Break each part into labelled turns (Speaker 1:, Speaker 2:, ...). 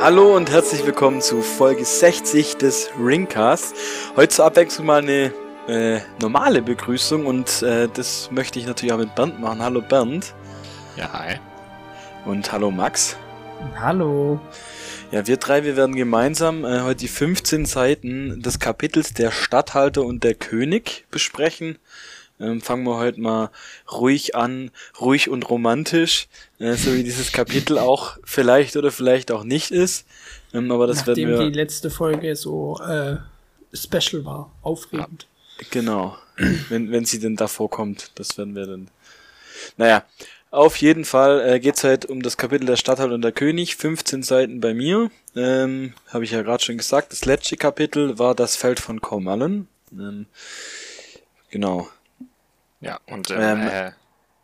Speaker 1: Hallo und herzlich willkommen zu Folge 60 des Ringcasts. Heute zur Abwechslung mal eine äh, normale Begrüßung und äh, das möchte ich natürlich auch mit Bernd machen. Hallo Bernd.
Speaker 2: Ja, hi.
Speaker 1: Und hallo Max.
Speaker 3: Hallo.
Speaker 1: Ja, wir drei, wir werden gemeinsam äh, heute die 15 Seiten des Kapitels Der Statthalter und der König besprechen. Ähm, fangen wir heute mal ruhig an, ruhig und romantisch, äh, so wie dieses Kapitel auch vielleicht oder vielleicht auch nicht ist. Ähm, aber das
Speaker 3: Nachdem
Speaker 1: werden wir.
Speaker 3: die letzte Folge so äh, special war, aufregend.
Speaker 1: Genau. wenn, wenn sie denn davor kommt, das werden wir dann. Naja, auf jeden Fall äh, geht es halt um das Kapitel der Stadthalter und der König, 15 Seiten bei mir. Ähm, Habe ich ja gerade schon gesagt. Das letzte Kapitel war das Feld von Cormallen. Ähm, genau.
Speaker 2: Ja, und im,
Speaker 1: Ähm,
Speaker 2: äh,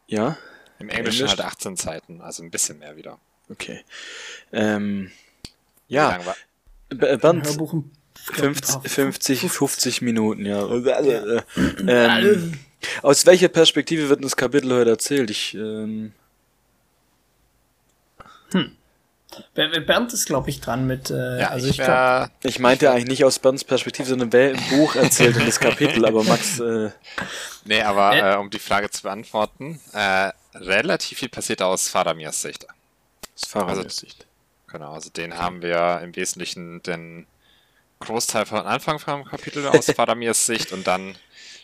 Speaker 1: Ja,
Speaker 2: im Englischen
Speaker 1: Englisch?
Speaker 2: halt 18 Seiten, also ein bisschen mehr wieder.
Speaker 1: okay. Ähm,
Speaker 2: Wie
Speaker 1: ja,
Speaker 2: lang war-
Speaker 1: B-
Speaker 3: Ein
Speaker 1: Bernd,
Speaker 3: Hörbuch im-
Speaker 1: 50, 50, 50 Minuten, ja.
Speaker 3: Ja.
Speaker 1: Äh, ähm, aus welcher Perspektive wird das Kapitel heute erzählt? Ich, ähm,
Speaker 3: Ber- Ber- Bernd ist, glaube ich, dran mit. Äh,
Speaker 2: ja,
Speaker 3: also
Speaker 2: ich
Speaker 3: ich glaube,
Speaker 2: wär,
Speaker 1: ich meinte eigentlich nicht aus Bernds Perspektive, sondern wer im Buch erzählt in das Kapitel, aber Max, äh,
Speaker 2: nee, aber
Speaker 3: Äh.
Speaker 2: äh, um die Frage zu beantworten, äh, relativ viel passiert aus Fadamirs Sicht.
Speaker 1: das Fahrrad
Speaker 2: Also-
Speaker 1: Sicht.
Speaker 2: Genau, also den haben wir im Wesentlichen den Großteil von Anfang vom Kapitel aus Fadamirs Sicht und dann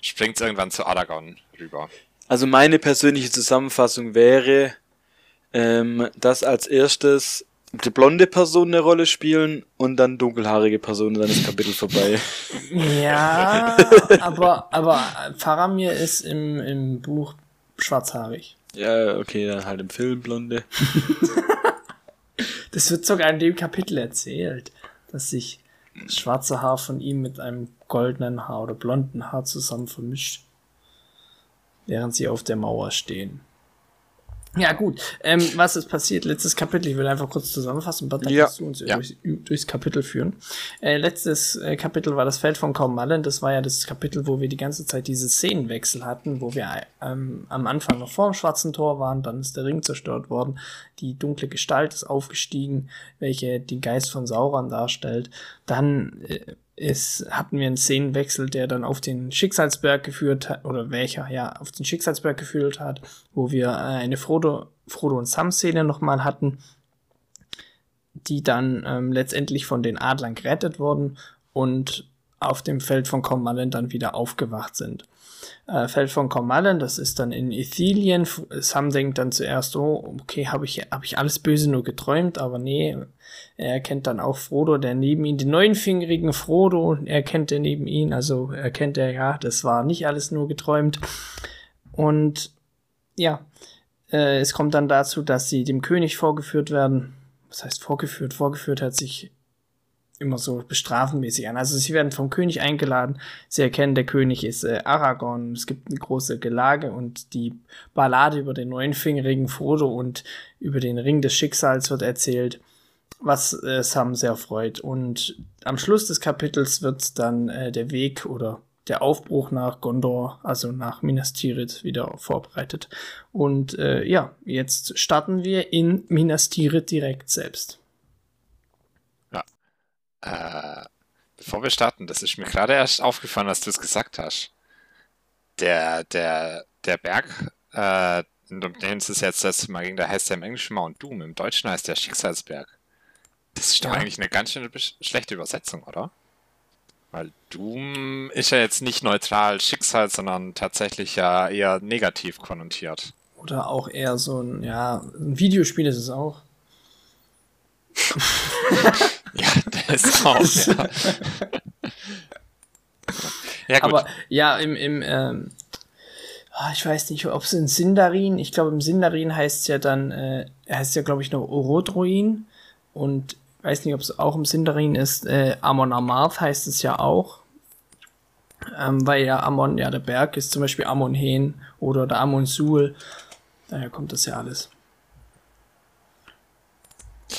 Speaker 2: springt es irgendwann zu Aragorn rüber.
Speaker 1: Also meine persönliche Zusammenfassung wäre, ähm, dass als erstes blonde Personen eine Rolle spielen und dann dunkelhaarige Personen, dann ist Kapitel vorbei.
Speaker 3: ja, aber, aber Faramir ist im, im Buch schwarzhaarig.
Speaker 1: Ja, okay, dann halt im Film blonde.
Speaker 3: Das wird sogar in dem Kapitel erzählt, dass sich das schwarze Haar von ihm mit einem goldenen Haar oder blonden Haar zusammen vermischt, während sie auf der Mauer stehen. Ja, gut. Ähm, was ist passiert? Letztes Kapitel, ich will einfach kurz zusammenfassen, Bert, dann
Speaker 1: Ja.
Speaker 3: kannst du uns
Speaker 2: Ja.
Speaker 3: durchs, durchs Kapitel führen. Äh, letztes äh, Kapitel war das Feld von Cormallen. Das war ja das Kapitel, wo wir die ganze Zeit diese Szenenwechsel hatten, wo wir ähm, am Anfang noch vor dem Schwarzen Tor waren, dann ist der Ring zerstört worden, die dunkle Gestalt ist aufgestiegen, welche den Geist von Sauron darstellt. Dann äh, ist, hatten wir einen Szenenwechsel, der dann auf den Schicksalsberg geführt hat, oder welcher, ja, auf den Schicksalsberg geführt hat, wo wir äh, eine Frodo, Frodo und Sam-Szene nochmal hatten, die dann ähm, letztendlich von den Adlern gerettet wurden und auf dem Feld von Cormallen dann wieder aufgewacht sind. Äh, Feld von Cormallen, das ist dann in Ithilien. Sam denkt dann zuerst, oh, okay, habe ich, hab ich alles Böse nur geträumt, aber nee, er erkennt dann auch Frodo, der neben ihm, den neunfingerigen Frodo, erkennt er neben ihn, also erkennt er, ja, das war nicht alles nur geträumt. Und ja, äh, es kommt dann dazu, dass sie dem König vorgeführt werden. Was heißt vorgeführt? Vorgeführt hat sich immer so bestrafenmäßig an. Also sie werden vom König eingeladen. Sie erkennen, der König ist äh, Aragorn. Es gibt eine große Gelage und die Ballade über den neunfingerigen Frodo und über den Ring des Schicksals wird erzählt, was äh, Sam sehr freut. Und am Schluss des Kapitels wird dann äh, der Weg oder der Aufbruch nach Gondor, also nach Minas Tirith, wieder vorbereitet. Und äh, ja, jetzt starten wir in Minas Tirith direkt selbst.
Speaker 2: Äh, bevor wir starten, das ist mir gerade erst aufgefallen, als du es gesagt hast. Der, der, der Berg, äh, um den es jetzt letztes Mal ging, der heißt ja im Englischen Mount Doom, im Deutschen heißt der Schicksalsberg. Das ist doch
Speaker 3: Ja.
Speaker 2: eigentlich eine ganz schöne schlechte Übersetzung, oder? Weil Doom ist ja jetzt nicht neutral Schicksal, sondern tatsächlich ja eher negativ konnotiert.
Speaker 3: Oder auch eher so ein, ja, ein Videospiel ist es auch.
Speaker 2: Ist auch. ja. ja.
Speaker 3: Aber ja, im, im ähm, ah, ich weiß nicht, ob es in Sindarin, ich glaube im Sindarin heißt es ja dann, äh, heißt ja glaube ich noch Orodruin und weiß nicht, ob es auch im Sindarin ist, äh, Amon Amarth heißt es ja auch. Ähm, weil ja Amon, ja der Berg ist zum Beispiel Amon Hen oder der Amon Sul. Daher kommt das ja alles.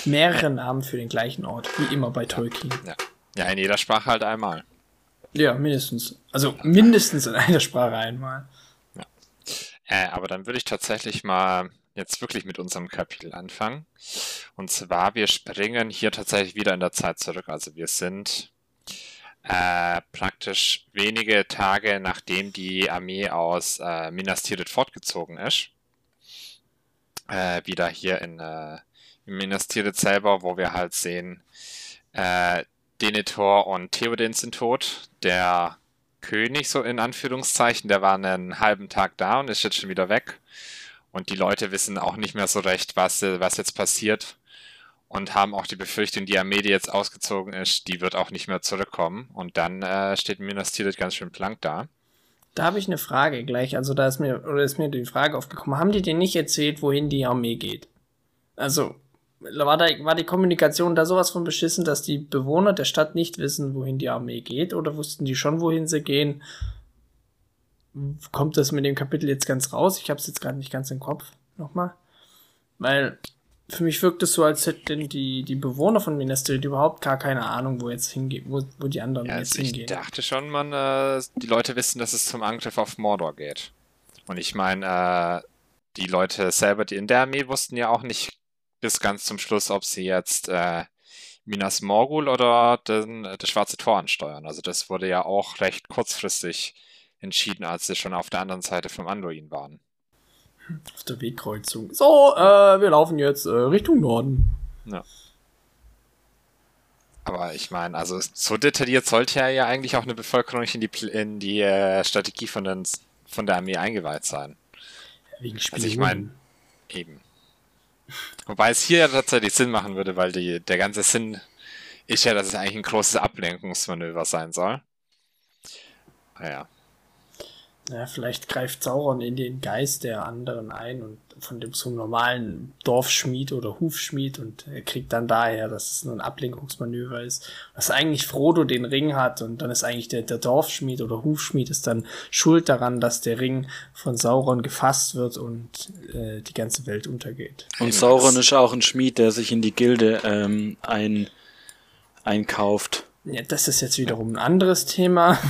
Speaker 3: Mehrere Namen für den gleichen Ort, wie immer bei Tolkien.
Speaker 2: ja. ja, in jeder Sprache halt einmal.
Speaker 3: Ja, mindestens. Also mindestens in einer Sprache einmal.
Speaker 2: Äh, aber dann würde ich tatsächlich mal jetzt wirklich mit unserem Kapitel anfangen. Und zwar, wir springen hier tatsächlich wieder in der Zeit zurück. Also wir sind äh, praktisch wenige Tage nachdem die Armee aus äh, Minas Tirith fortgezogen ist. Äh, wieder hier in, in Minas selber, wo wir halt sehen, äh, Denethor und Theoden sind tot. Der König, so in Anführungszeichen, der war einen halben Tag da und ist jetzt schon wieder weg. Und die Leute wissen auch nicht mehr so recht, was, was jetzt passiert. Und haben auch die Befürchtung, die Armee, die jetzt ausgezogen ist, die wird auch nicht mehr zurückkommen. Und dann äh, steht Minas Tirith ganz schön blank da.
Speaker 3: Da habe ich eine Frage gleich. Also da ist mir, oder ist mir die Frage aufgekommen. Haben die dir nicht erzählt, wohin die Armee geht? Also, war, da, war die Kommunikation da sowas von beschissen, dass die Bewohner der Stadt nicht wissen, wohin die Armee geht? Oder wussten die schon, wohin sie gehen? Kommt das mit dem Kapitel jetzt ganz raus? Ich habe es jetzt gerade nicht ganz im Kopf. Nochmal. Weil für mich wirkt es so, als hätten die, die Bewohner von Minas Tirith überhaupt gar keine Ahnung, wo jetzt hingeht, wo, wo die anderen
Speaker 2: Ja,
Speaker 3: jetzt
Speaker 2: also ich
Speaker 3: hingehen.
Speaker 2: dachte schon, man, äh, die Leute wissen, dass es zum Angriff auf Mordor geht. Und ich meine, äh, die Leute selber, die in der Armee wussten ja auch nicht bis ganz zum Schluss, ob sie jetzt äh, Minas Morgul oder den, das Schwarze Tor ansteuern. Also das wurde ja auch recht kurzfristig entschieden, als sie schon auf der anderen Seite vom Anduin waren.
Speaker 3: Auf der Wegkreuzung. So, äh, wir laufen jetzt äh, Richtung Norden.
Speaker 2: Aber ich meine, also so detailliert sollte ja, ja eigentlich auch eine Bevölkerung nicht in die, in die äh, Strategie von, den, von der Armee eingeweiht sein.
Speaker 3: Wegen Spionen.
Speaker 2: Also ich mein- Eben. Wobei es hier ja tatsächlich Sinn machen würde, weil die, der ganze Sinn ist ja, dass es eigentlich ein großes Ablenkungsmanöver sein soll. Naja.
Speaker 3: Ja, vielleicht greift Sauron in den Geist der anderen ein und von dem so normalen Dorfschmied oder Hufschmied und er kriegt dann daher, dass es nur ein Ablenkungsmanöver ist. Dass eigentlich Frodo den Ring hat und dann ist eigentlich der, der Dorfschmied oder Hufschmied ist dann schuld daran, dass der Ring von Sauron gefasst wird und äh, die ganze Welt untergeht.
Speaker 1: Und Sauron ist auch ein Schmied, der sich in die Gilde ähm, ein, einkauft.
Speaker 3: Ja, das ist jetzt wiederum ein anderes Thema.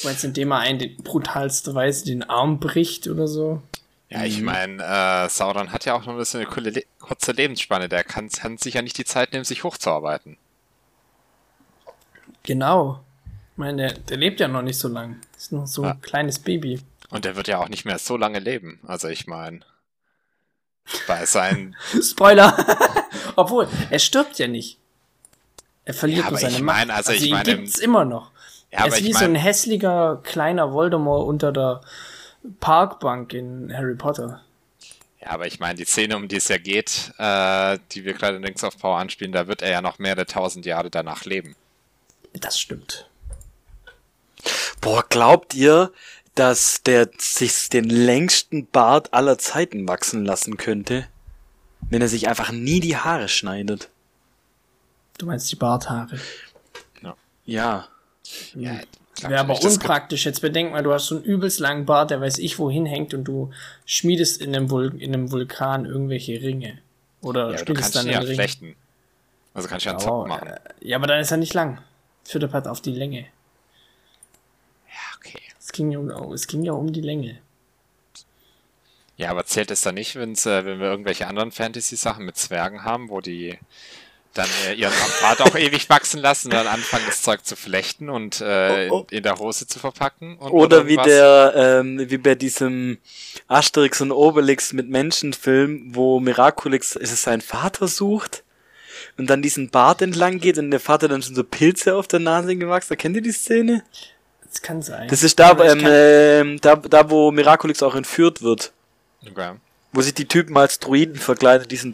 Speaker 3: Du meinst, indem er einen in brutalster Weise den Arm bricht oder so?
Speaker 2: Ja, ich meine, äh, Sauron hat ja auch noch ein bisschen eine coole Le kurze Lebensspanne. Der kann, kann sich ja nicht die Zeit nehmen, sich hochzuarbeiten.
Speaker 3: Genau. Ich meine, der, der lebt ja noch nicht so lang. Ist noch so
Speaker 2: Ja.
Speaker 3: ein kleines Baby.
Speaker 2: Und der wird ja auch nicht mehr so lange leben. Also ich meine, bei seinen
Speaker 3: Spoiler! Obwohl, er stirbt ja nicht. Er verliert
Speaker 2: Ja,
Speaker 3: nur seine
Speaker 2: ich
Speaker 3: Macht.
Speaker 2: meine, also ich meine,
Speaker 3: gibt's immer noch.
Speaker 2: Ja,
Speaker 3: er ist wie
Speaker 2: ich
Speaker 3: so ein hässlicher kleiner Voldemort unter der Parkbank in Harry Potter.
Speaker 2: ja, aber ich meine, die Szene, um die es ja geht, äh, die wir gerade in Rings of Power anspielen, da wird er ja noch mehrere tausend Jahre danach leben.
Speaker 3: Das stimmt.
Speaker 1: Boah, glaubt ihr, dass der sich den längsten Bart aller Zeiten wachsen lassen könnte? Wenn er sich einfach nie die Haare schneidet.
Speaker 3: Du meinst die Barthaare.
Speaker 1: Ja.
Speaker 2: Ja,
Speaker 3: Wäre aber unpraktisch. Jetzt bedenk mal, du hast so einen übelst langen Bart, der weiß ich wohin hängt und du schmiedest in einem, Vul in einem Vulkan irgendwelche Ringe. Oder
Speaker 2: Ja, du kannst
Speaker 3: dann
Speaker 2: ja
Speaker 3: Ring.
Speaker 2: flechten. Also kannst du ja einen
Speaker 3: Oh,
Speaker 2: Zopf machen.
Speaker 3: äh, ja, aber dann ist er nicht lang. Führt halt auf die Länge.
Speaker 2: Ja, okay.
Speaker 3: Es ging ja um, es ging ja um die Länge.
Speaker 2: Ja, aber zählt es dann nicht, wenn's, äh, wenn wir irgendwelche anderen Fantasy-Sachen mit Zwergen haben, wo die dann äh, ihren Bart auch ewig wachsen lassen und dann anfangen, das Zeug zu flechten und äh,
Speaker 1: Oh, oh.
Speaker 2: In, in der Hose zu verpacken? Und
Speaker 1: Oder wie
Speaker 2: irgendwas?
Speaker 1: der, ähm, wie bei diesem Asterix und Obelix mit Menschenfilm, wo Miraculix, ist es sein Vater sucht und dann diesen Bart entlang geht und der Vater dann schon so Pilze auf der Nase gewachsen. Kennt ihr die Szene?
Speaker 3: Das kann sein.
Speaker 1: Das ist da, ähm,
Speaker 3: kann-
Speaker 1: ähm, da, da, wo Miraculix auch entführt wird.
Speaker 2: Okay.
Speaker 1: Wo sich die Typen als Druiden verkleidet, diesen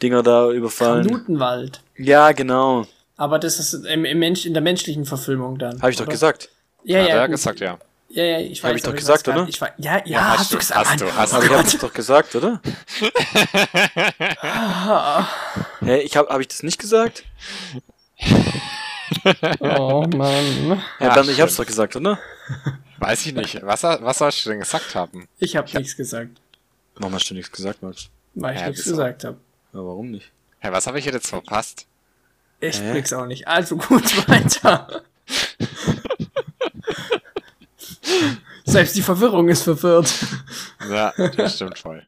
Speaker 1: Druiden-Dinger da überfallen.
Speaker 3: Kanutenwald.
Speaker 1: Ja, genau.
Speaker 3: Aber das ist im, im Mensch, in der menschlichen Verfilmung dann.
Speaker 1: Habe ich doch
Speaker 3: oder?
Speaker 1: gesagt.
Speaker 3: Ja,
Speaker 2: Hat
Speaker 3: ja.
Speaker 2: er
Speaker 3: gut.
Speaker 2: gesagt, ja.
Speaker 3: Ja, ja, ich weiß.
Speaker 1: Hab ich doch gesagt, oder?
Speaker 3: Ich weiß, ja, ja,
Speaker 2: Ja,
Speaker 3: hast,
Speaker 2: hast
Speaker 3: du
Speaker 2: du,
Speaker 3: gesagt.
Speaker 2: hast du,
Speaker 3: Mann.
Speaker 2: hast
Speaker 3: oh
Speaker 1: Aber ich habe doch gesagt, oder?
Speaker 3: Ah.
Speaker 1: Hä, ich habe hab ich das nicht gesagt?
Speaker 3: Oh Mann.
Speaker 1: Ja,
Speaker 2: Ach,
Speaker 1: dann, ich hab's
Speaker 2: schön.
Speaker 1: doch gesagt, oder?
Speaker 2: Weiß ich nicht. Was, was sollst du denn gesagt haben?
Speaker 3: Ich habe nichts gesagt,
Speaker 1: Warum hast du nichts gesagt, Max?
Speaker 3: weil ich
Speaker 2: Ja,
Speaker 3: nichts gesagt habe.
Speaker 1: Ja, warum nicht?
Speaker 2: Hey, was habe ich jetzt verpasst?
Speaker 3: Ich
Speaker 1: Hä?
Speaker 3: blick's auch nicht. Also gut weiter. Selbst die Verwirrung ist verwirrt.
Speaker 2: Ja, das stimmt voll.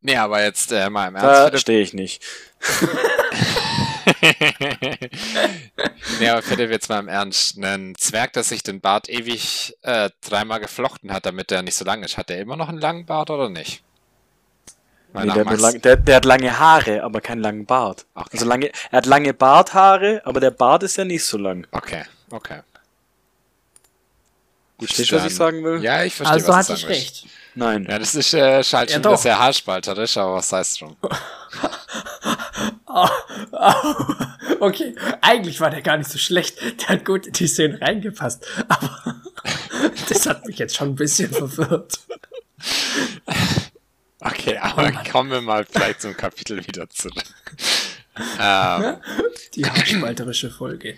Speaker 2: Nee, aber jetzt äh, mal im Ernst.
Speaker 1: Da stehe ich nicht.
Speaker 2: nee, aber Philipp, jetzt mal im Ernst. Ein Zwerg, der sich den Bart ewig äh, dreimal geflochten hat, damit der nicht so lang ist, hat der immer noch einen langen Bart oder nicht?
Speaker 1: Nee, der, hat lang, der, der hat lange Haare, aber keinen langen Bart.
Speaker 2: Okay.
Speaker 1: Also lange, er hat lange Barthaare, aber der Bart ist ja nicht so lang.
Speaker 2: Okay, okay. Gut,
Speaker 1: Verstehst du, was ich sagen will?
Speaker 2: Ja, ich verstehe,
Speaker 3: Also
Speaker 2: was
Speaker 3: hatte
Speaker 2: du
Speaker 3: ich
Speaker 2: sagen willst.
Speaker 3: recht.
Speaker 1: Nein.
Speaker 2: Ja, das ist äh, halt
Speaker 3: Ja,
Speaker 2: schon
Speaker 3: doch.
Speaker 2: wieder sehr haarspalterisch, aber was heißt schon?
Speaker 3: Oh, oh, okay, eigentlich war der gar nicht so schlecht. Der hat gut in die Szene reingepasst. Aber das hat mich jetzt schon ein bisschen verwirrt.
Speaker 2: Okay, aber kommen wir mal vielleicht zum Kapitel wieder zurück. ähm,
Speaker 3: Die haarspalterische Folge.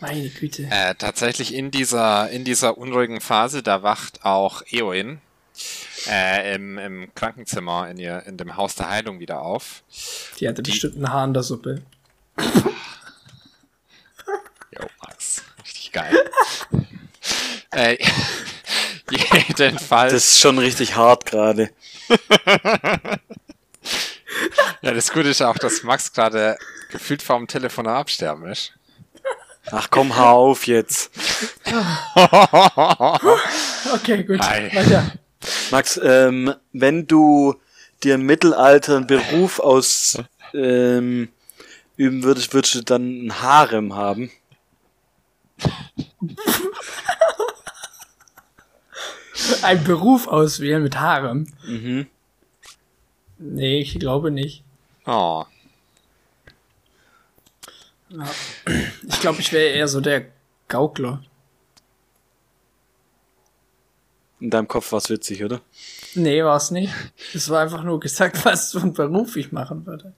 Speaker 3: Meine Güte.
Speaker 2: äh, tatsächlich in dieser, in dieser unruhigen Phase, da wacht auch Eowyn äh, im, im Krankenzimmer in, ihr, in dem Haus der Heilung wieder auf.
Speaker 3: Die hatte bestimmt ein Haar in der Suppe.
Speaker 2: Jo, Max. Richtig geil. äh, jedenfalls.
Speaker 1: Das ist schon richtig hart gerade.
Speaker 2: ja, das Gute ist auch, dass Max gerade gefühlt vorm Telefon am Absterben ist.
Speaker 1: Ach komm, hör auf jetzt.
Speaker 3: Okay, gut. Weiter.
Speaker 1: Max, ähm, wenn du dir im Mittelalter einen Beruf aus ähm, üben würdest, würdest du dann ein Harem haben?
Speaker 3: Ein Beruf auswählen mit Haaren.
Speaker 1: Mhm.
Speaker 3: Nee, ich glaube nicht.
Speaker 2: Oh.
Speaker 3: Ich glaube, ich wäre eher so der Gaukler.
Speaker 1: In deinem Kopf war es witzig, oder?
Speaker 3: Nee, war es nicht. Es war einfach nur gesagt, was für einen Beruf ich machen würde.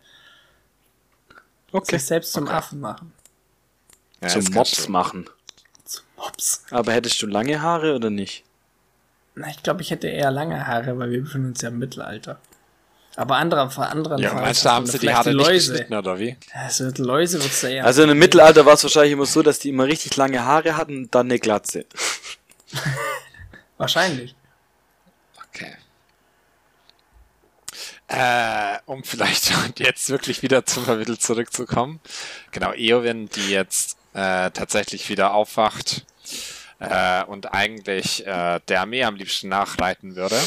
Speaker 1: Okay.
Speaker 3: Sich selbst zum Affen machen.
Speaker 2: Ja,
Speaker 1: Zum Mops machen.
Speaker 3: Zum Mops.
Speaker 1: Aber hättest du lange Haare oder nicht?
Speaker 3: Na, ich glaube, ich hätte eher lange Haare, weil wir befinden uns ja im Mittelalter. Aber anderer, vor anderen
Speaker 2: Ja,
Speaker 3: Fall
Speaker 2: meinst du, haben sie die Haare nicht
Speaker 3: Läuse.
Speaker 2: geschnitten, oder wie?
Speaker 3: Also Läuse wird's da eher.
Speaker 1: Also im Mittelalter war es wahrscheinlich immer so, dass die immer richtig lange Haare hatten und dann eine Glatze.
Speaker 3: Wahrscheinlich.
Speaker 2: Okay. Äh, um vielleicht jetzt wirklich wieder zum Kapitel zurückzukommen. Genau, Eowyn, die jetzt äh, tatsächlich wieder aufwacht äh, und eigentlich äh, der Armee am liebsten nachreiten würde.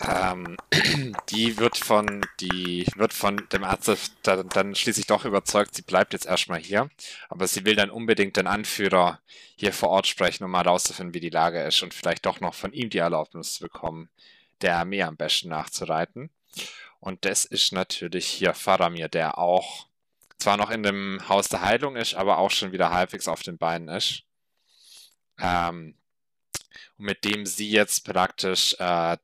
Speaker 2: Ähm, die wird von, die wird von dem Arzt dann, dann schließlich doch überzeugt, sie bleibt jetzt erstmal hier. Aber sie will dann unbedingt den Anführer hier vor Ort sprechen, um mal rauszufinden, wie die Lage ist und vielleicht doch noch von ihm die Erlaubnis zu bekommen, der Armee am besten nachzureiten. Und das ist natürlich hier Faramir, der auch zwar noch in dem Haus der Heilung ist, aber auch schon wieder halbwegs auf den Beinen ist. Ähm, mit dem sie jetzt praktisch äh,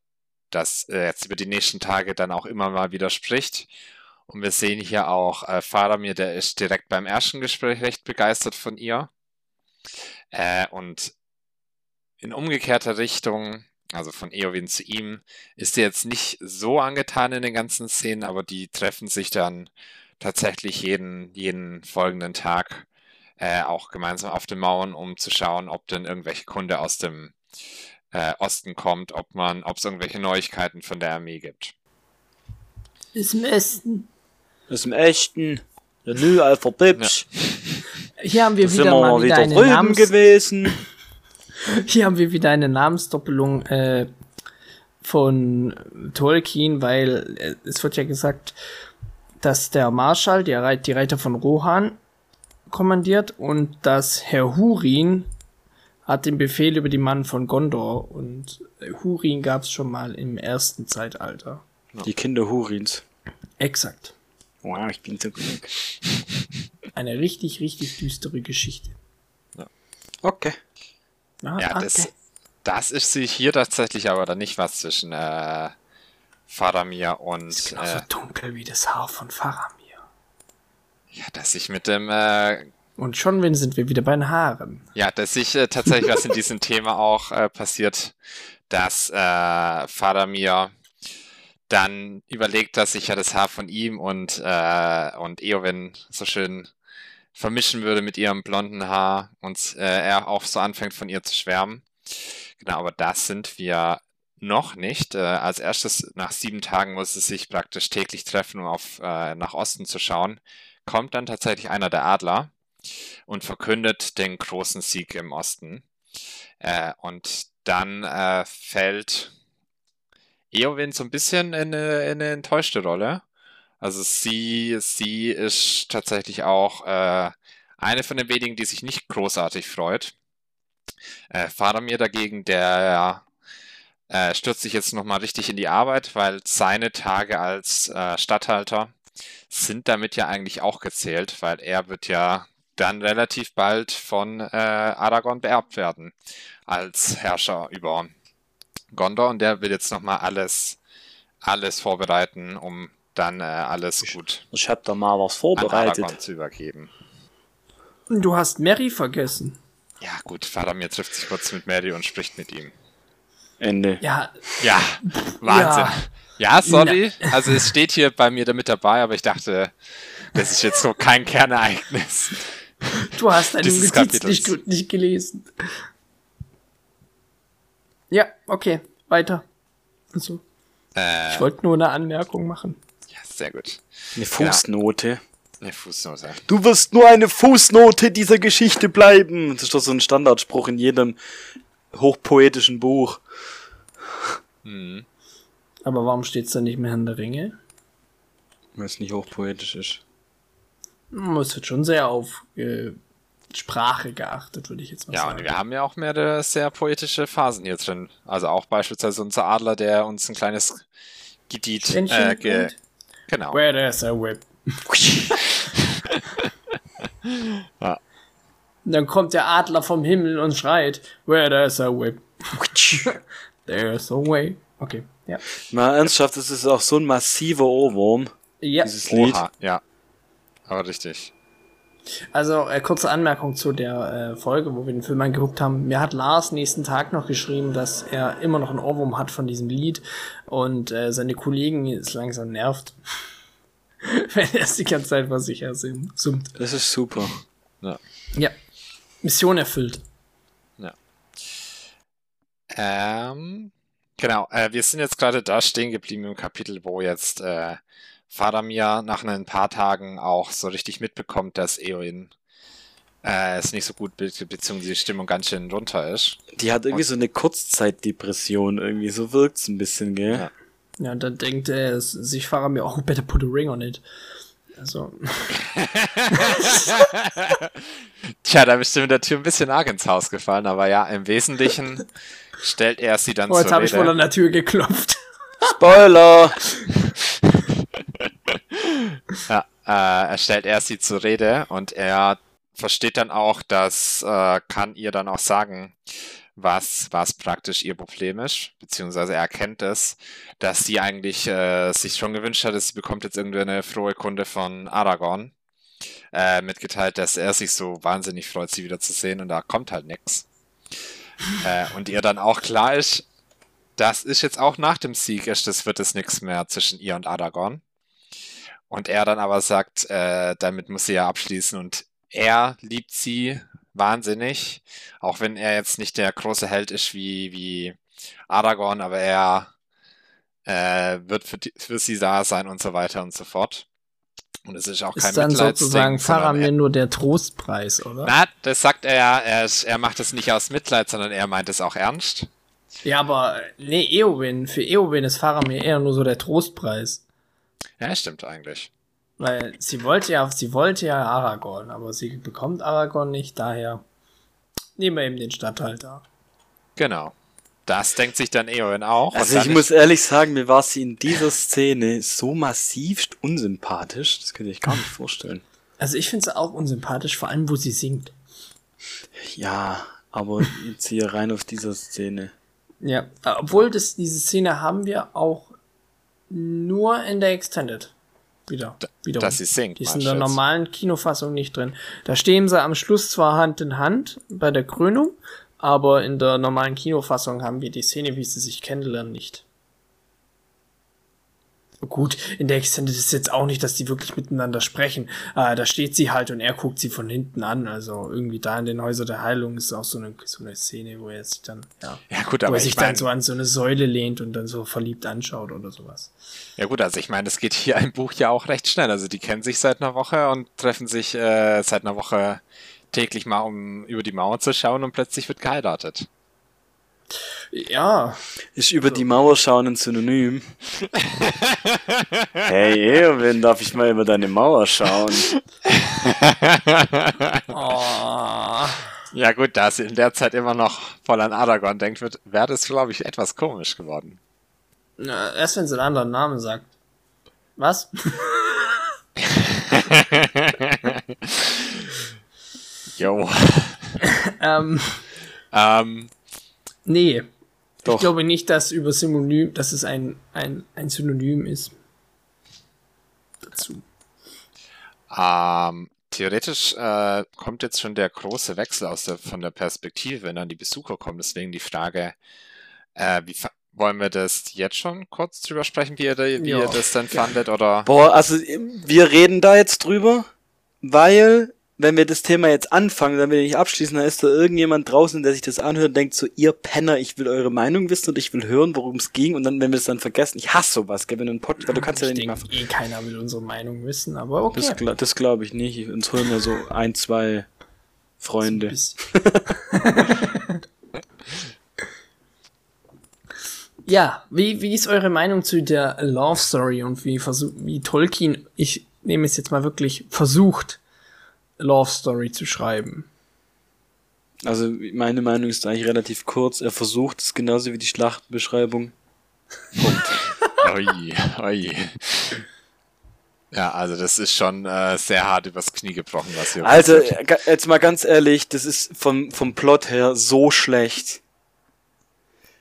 Speaker 2: das äh, jetzt über die nächsten Tage dann auch immer mal wieder spricht. Und wir sehen hier auch äh, Faramir, der ist direkt beim ersten Gespräch recht begeistert von ihr. Äh, und in umgekehrter Richtung, also von Eowyn zu ihm, ist sie jetzt nicht so angetan in den ganzen Szenen, aber die treffen sich dann tatsächlich jeden, jeden folgenden Tag äh, auch gemeinsam auf den Mauern, um zu schauen, ob denn irgendwelche Kunde aus dem äh, Osten kommt, ob man, ob es irgendwelche Neuigkeiten von der Armee gibt.
Speaker 3: Ist im Osten.
Speaker 1: Das ist im Echten. Der Nö, Alpha Bips.
Speaker 3: Hier haben wir
Speaker 1: Da sind
Speaker 3: wieder
Speaker 1: wir
Speaker 3: mal wieder
Speaker 1: wieder
Speaker 3: eine
Speaker 1: drüben
Speaker 3: Namens
Speaker 1: gewesen.
Speaker 3: Hier haben wir wieder eine Namensdoppelung äh, von Tolkien, weil äh, es wird ja gesagt, dass der Marschall, der Reit, die Reiter von Rohan, kommandiert und dass Herr Hurin hat den Befehl über die Mann von Gondor und Hurin gab es schon mal im ersten Zeitalter.
Speaker 1: Die Kinder Hurins.
Speaker 3: Exakt.
Speaker 1: Wow, ich bin so genug.
Speaker 3: Eine richtig, richtig düstere Geschichte.
Speaker 1: Okay.
Speaker 3: Ah,
Speaker 2: Ja,
Speaker 3: okay.
Speaker 2: das, das ist sie hier tatsächlich aber dann nicht was zwischen äh, Faramir und
Speaker 3: ist genauso
Speaker 2: äh,
Speaker 3: dunkel wie das Haar von Faramir.
Speaker 2: Ja, dass sich mit dem äh,
Speaker 3: Und schon wenn sind wir wieder bei den Haaren.
Speaker 2: Ja, dass sich äh, tatsächlich was in diesem Thema auch äh, passiert, dass äh, Faramir dann überlegt, dass sich ja das Haar von ihm und, äh, und Eowyn so schön vermischen würde mit ihrem blonden Haar und äh, er auch so anfängt von ihr zu schwärmen. Genau, aber das sind wir noch nicht. Äh, als erstes nach sieben Tagen muss es sich praktisch täglich treffen, um auf, äh, nach Osten zu schauen. Kommt dann tatsächlich einer der Adler und verkündet den großen Sieg im Osten. Äh, und dann äh, fällt Eowyn so ein bisschen in eine, in eine enttäuschte Rolle. Also sie, sie ist tatsächlich auch äh, eine von den wenigen, die sich nicht großartig freut. Äh, Faramir dagegen, der äh, stürzt sich jetzt nochmal richtig in die Arbeit, weil seine Tage als äh, Statthalter sind damit ja eigentlich auch gezählt, weil er wird ja dann relativ bald von äh, Aragorn beerbt werden als Herrscher über Gondor und der will jetzt nochmal alles, alles vorbereiten, um dann äh, alles gut
Speaker 1: Ich hab da mal was
Speaker 2: an Aragorn
Speaker 1: vorbereitet.
Speaker 2: zu übergeben.
Speaker 3: Du hast Mary vergessen.
Speaker 2: Ja gut, Faramir trifft sich kurz mit Mary und spricht mit ihm.
Speaker 1: Ende.
Speaker 3: Ja,
Speaker 2: Ja, Wahnsinn. Ja, sorry. Also es steht hier bei mir damit dabei, aber ich dachte, das ist jetzt so kein Kernereignis.
Speaker 3: du hast deine Notiz nicht, nicht gelesen. Ja, okay, weiter. Also,
Speaker 2: Äh,
Speaker 3: ich wollte nur eine Anmerkung machen.
Speaker 2: ja, sehr gut.
Speaker 1: Eine Fußnote.
Speaker 2: Eine Fußnote.
Speaker 1: Du wirst nur eine Fußnote dieser Geschichte bleiben. Das ist doch so ein Standardspruch in jedem hochpoetischen Buch.
Speaker 2: Hm.
Speaker 3: Aber warum steht's da nicht mehr Herrn der Ringe?
Speaker 1: Weil es nicht hochpoetisch ist.
Speaker 3: Hm, Es wird schon sehr auf äh, Sprache geachtet, würde ich jetzt mal
Speaker 2: Ja,
Speaker 3: sagen.
Speaker 2: und wir haben ja auch mehrere sehr poetische Phasen hier drin. Also auch beispielsweise unser Adler, der uns ein kleines Gediet äh, ge. Genau.
Speaker 3: Where there's a whip.
Speaker 2: Ja.
Speaker 3: Und dann kommt der Adler vom Himmel und schreit, Where there's a whip. There's a way. Okay, ja.
Speaker 1: Mal ernsthaft, das ist auch so ein massiver Ohrwurm,
Speaker 3: Ja,
Speaker 1: dieses Lied.
Speaker 2: Oha, ja. Aber richtig.
Speaker 3: also äh, kurze Anmerkung zu der äh, Folge, wo wir den Film angeguckt haben. Mir hat Lars nächsten Tag noch geschrieben, dass er immer noch einen Ohrwurm hat von diesem Lied und äh, seine Kollegen es langsam nervt. Wenn er es die ganze Zeit vor sich summt.
Speaker 1: Das ist super.
Speaker 2: Ja.
Speaker 3: Ja. Mission erfüllt.
Speaker 2: Ähm, genau, äh, wir sind jetzt gerade da stehen geblieben im Kapitel, wo jetzt äh, Faramir nach ein paar Tagen auch so richtig mitbekommt, dass Eowyn äh, es nicht so gut be beziehungsweise die Stimmung ganz schön runter ist.
Speaker 1: Die hat irgendwie so eine Kurzzeitdepression, irgendwie, so wirkt's ein bisschen, gell?
Speaker 2: Ja.
Speaker 3: Ja, und dann denkt er es- sich Fahrer mir, oh, better put a ring on it. Also,
Speaker 2: Tja, da bist du mit der Tür ein bisschen arg ins Haus gefallen, aber ja, im Wesentlichen stellt er sie dann
Speaker 3: oh, jetzt
Speaker 2: zur
Speaker 3: habe ich wohl an
Speaker 2: Rede.
Speaker 3: der Tür geklopft.
Speaker 1: Spoiler!
Speaker 2: Ja, äh, er stellt er sie zur Rede und er versteht dann auch, dass äh, kann ihr dann auch sagen, was, was praktisch ihr Problem ist, beziehungsweise er erkennt es, dass sie eigentlich äh, sich schon gewünscht hatte, sie bekommt jetzt irgendwie eine frohe Kunde von Aragorn, äh, mitgeteilt, dass er sich so wahnsinnig freut, sie wieder zu sehen und da kommt halt nix. Äh, und ihr dann auch klar ist, das ist jetzt auch nach dem Sieg, ist, das wird es nichts mehr zwischen ihr und Aragorn. Und er dann aber sagt, äh, damit muss sie ja abschließen und er liebt sie wahnsinnig, auch wenn er jetzt nicht der große Held ist wie, wie Aragorn, aber er äh, wird für, die, für sie da sein und so weiter und so fort. Und es ist auch kein
Speaker 3: Ist dann sozusagen Faramir
Speaker 2: er,
Speaker 3: nur der Trostpreis, oder?
Speaker 2: na, das sagt er ja, er, er macht es nicht aus Mitleid, sondern er meint es auch ernst.
Speaker 3: Ja, aber nee, Eowyn, für Eowyn ist Faramir eher nur so der Trostpreis.
Speaker 2: Ja, stimmt eigentlich.
Speaker 3: Weil sie wollte ja, sie wollte ja Aragorn, aber sie bekommt Aragorn nicht, daher nehmen wir eben den Statthalter.
Speaker 2: Genau. Das denkt sich dann Eowyn auch.
Speaker 1: Also ich muss ehrlich sagen, mir war sie in dieser Szene so massivst unsympathisch, das könnte ich gar nicht vorstellen.
Speaker 3: Also ich finde sie auch unsympathisch, vor allem wo sie singt.
Speaker 1: Ja, aber jetzt hier rein auf dieser Szene.
Speaker 3: Ja, obwohl das, diese Szene haben wir auch nur in der Extended. Wieder. Wiederum.
Speaker 2: dass sie singt,
Speaker 3: Die ist in der normalen Kinofassung nicht drin. Da stehen sie am Schluss zwar Hand in Hand bei der Krönung, aber in der normalen Kinofassung haben wir die Szene, wie sie sich kennenlernen, nicht. Gut, in der Extended ist jetzt auch nicht, dass die wirklich miteinander sprechen. Äh, da steht sie halt und er guckt sie von hinten an. Also irgendwie da in den Häusern der Heilung ist auch so eine, so eine Szene, wo er sich dann, ja,
Speaker 2: Ja, gut,
Speaker 3: wo
Speaker 2: aber
Speaker 3: er sich dann so an so eine Säule lehnt und dann so verliebt anschaut oder sowas.
Speaker 2: ja gut, also ich meine, das geht hier im Buch ja auch recht schnell. Also die kennen sich seit einer Woche und treffen sich äh, seit einer Woche täglich mal, um über die Mauer zu schauen und plötzlich wird geheiratet.
Speaker 3: Ja,
Speaker 1: Ist über die Mauer schauen ein Synonym. hey, Eowyn, darf ich mal über deine Mauer schauen?
Speaker 3: oh,
Speaker 2: Ja gut, da sie in der Zeit immer noch voll an Aragorn denkt, wird, wäre das, glaube ich, etwas komisch geworden.
Speaker 3: na, erst wenn sie einen anderen Namen sagt. Was?
Speaker 2: Jo.
Speaker 3: ähm,
Speaker 2: ähm,
Speaker 3: nee.
Speaker 1: Doch.
Speaker 3: Ich glaube nicht, dass über Synonym, dass es ein, ein, ein Synonym ist. Dazu.
Speaker 2: ähm, theoretisch äh, kommt jetzt schon der große Wechsel aus der, von der Perspektive, wenn dann die Besucher kommen. Deswegen die Frage, äh, wie wollen wir das jetzt schon kurz drüber sprechen, wie ihr, wie
Speaker 3: Ja.
Speaker 2: ihr das dann fandet? Oder?
Speaker 1: Boah, also wir reden da jetzt drüber, weil, wenn wir das Thema jetzt anfangen, dann will ich nicht abschließen, dann ist da irgendjemand draußen, der sich das anhört und denkt so, ihr Penner, ich will eure Meinung wissen und ich will hören, worum es ging und dann, wenn wir es dann vergessen, ich hasse sowas, gell, wenn du einen Podcast, weil du kannst ja
Speaker 3: ich
Speaker 1: nicht mal,
Speaker 3: denke, eh keiner will unsere Meinung wissen, aber okay.
Speaker 1: das, gla- das glaube ich nicht, uns hören ja so ein, zwei Freunde.
Speaker 3: Ja, wie, wie ist eure Meinung zu der Love Story und wie, versuch, wie Tolkien, ich nehme es jetzt mal wirklich, versucht, Love Story zu schreiben?
Speaker 1: Also meine Meinung ist eigentlich relativ kurz, er versucht es genauso wie die Schlachtenbeschreibung.
Speaker 2: Ui, ui. Ja, also das ist schon äh, sehr hart übers Knie gebrochen, was hier
Speaker 1: Also,
Speaker 2: passiert.
Speaker 1: äh, jetzt mal ganz ehrlich, das ist vom, vom Plot her so schlecht.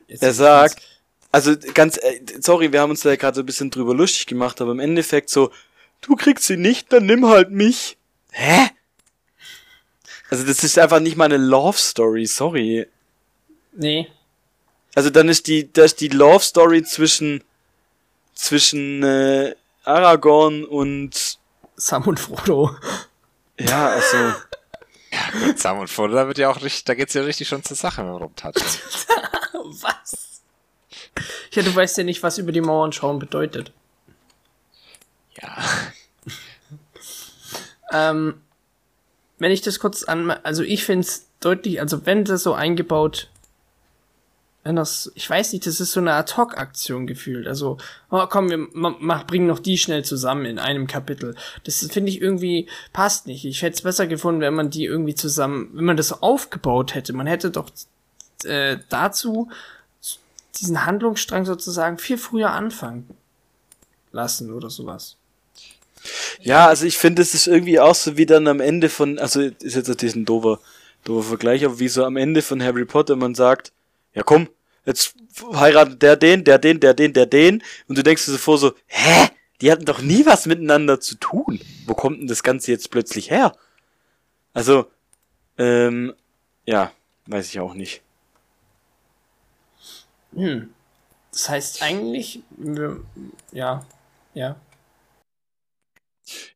Speaker 3: Jetzt
Speaker 1: Er sagt, also ganz, äh, sorry, wir haben uns da ja gerade so ein bisschen drüber lustig gemacht, aber im Endeffekt so, du kriegst sie nicht, dann nimm halt mich. Hä? Also das ist einfach nicht mal eine Love Story, sorry.
Speaker 3: Nee,
Speaker 1: Also dann ist die, das ist die Love Story zwischen, zwischen äh, Aragorn und
Speaker 3: Sam und Frodo.
Speaker 1: ja, also
Speaker 2: Mit Sam und Frodo, da wird ja auch richtig, da geht's ja richtig schon zur Sache dem Rumtatschen.
Speaker 3: Was? Ja, du weißt ja nicht, was über die Mauern schauen bedeutet.
Speaker 2: Ja.
Speaker 3: Ähm, wenn ich das kurz an, also ich finde es deutlich, also wenn das so eingebaut, wenn das, ich weiß nicht, das ist so eine Ad-Hoc-Aktion gefühlt. Also, oh, komm, wir bringen noch die schnell zusammen in einem Kapitel. Das finde ich irgendwie passt nicht. Ich hätte es besser gefunden, wenn man die irgendwie zusammen, wenn man das aufgebaut hätte. Man hätte doch äh, dazu diesen Handlungsstrang sozusagen viel früher anfangen lassen oder sowas.
Speaker 1: Ja, also ich finde, es ist irgendwie auch so wie dann am Ende von, also ist jetzt natürlich ein doofer, doofer Vergleich, aber wie so am Ende von Harry Potter man sagt, ja komm, jetzt heiratet der den, der den, der den, der den und du denkst dir so vor so, hä? Die hatten doch nie was miteinander zu tun. Wo kommt denn das Ganze jetzt plötzlich her? Also, ähm, ja, weiß ich auch nicht.
Speaker 3: Hm. Das heißt eigentlich, ja, ja.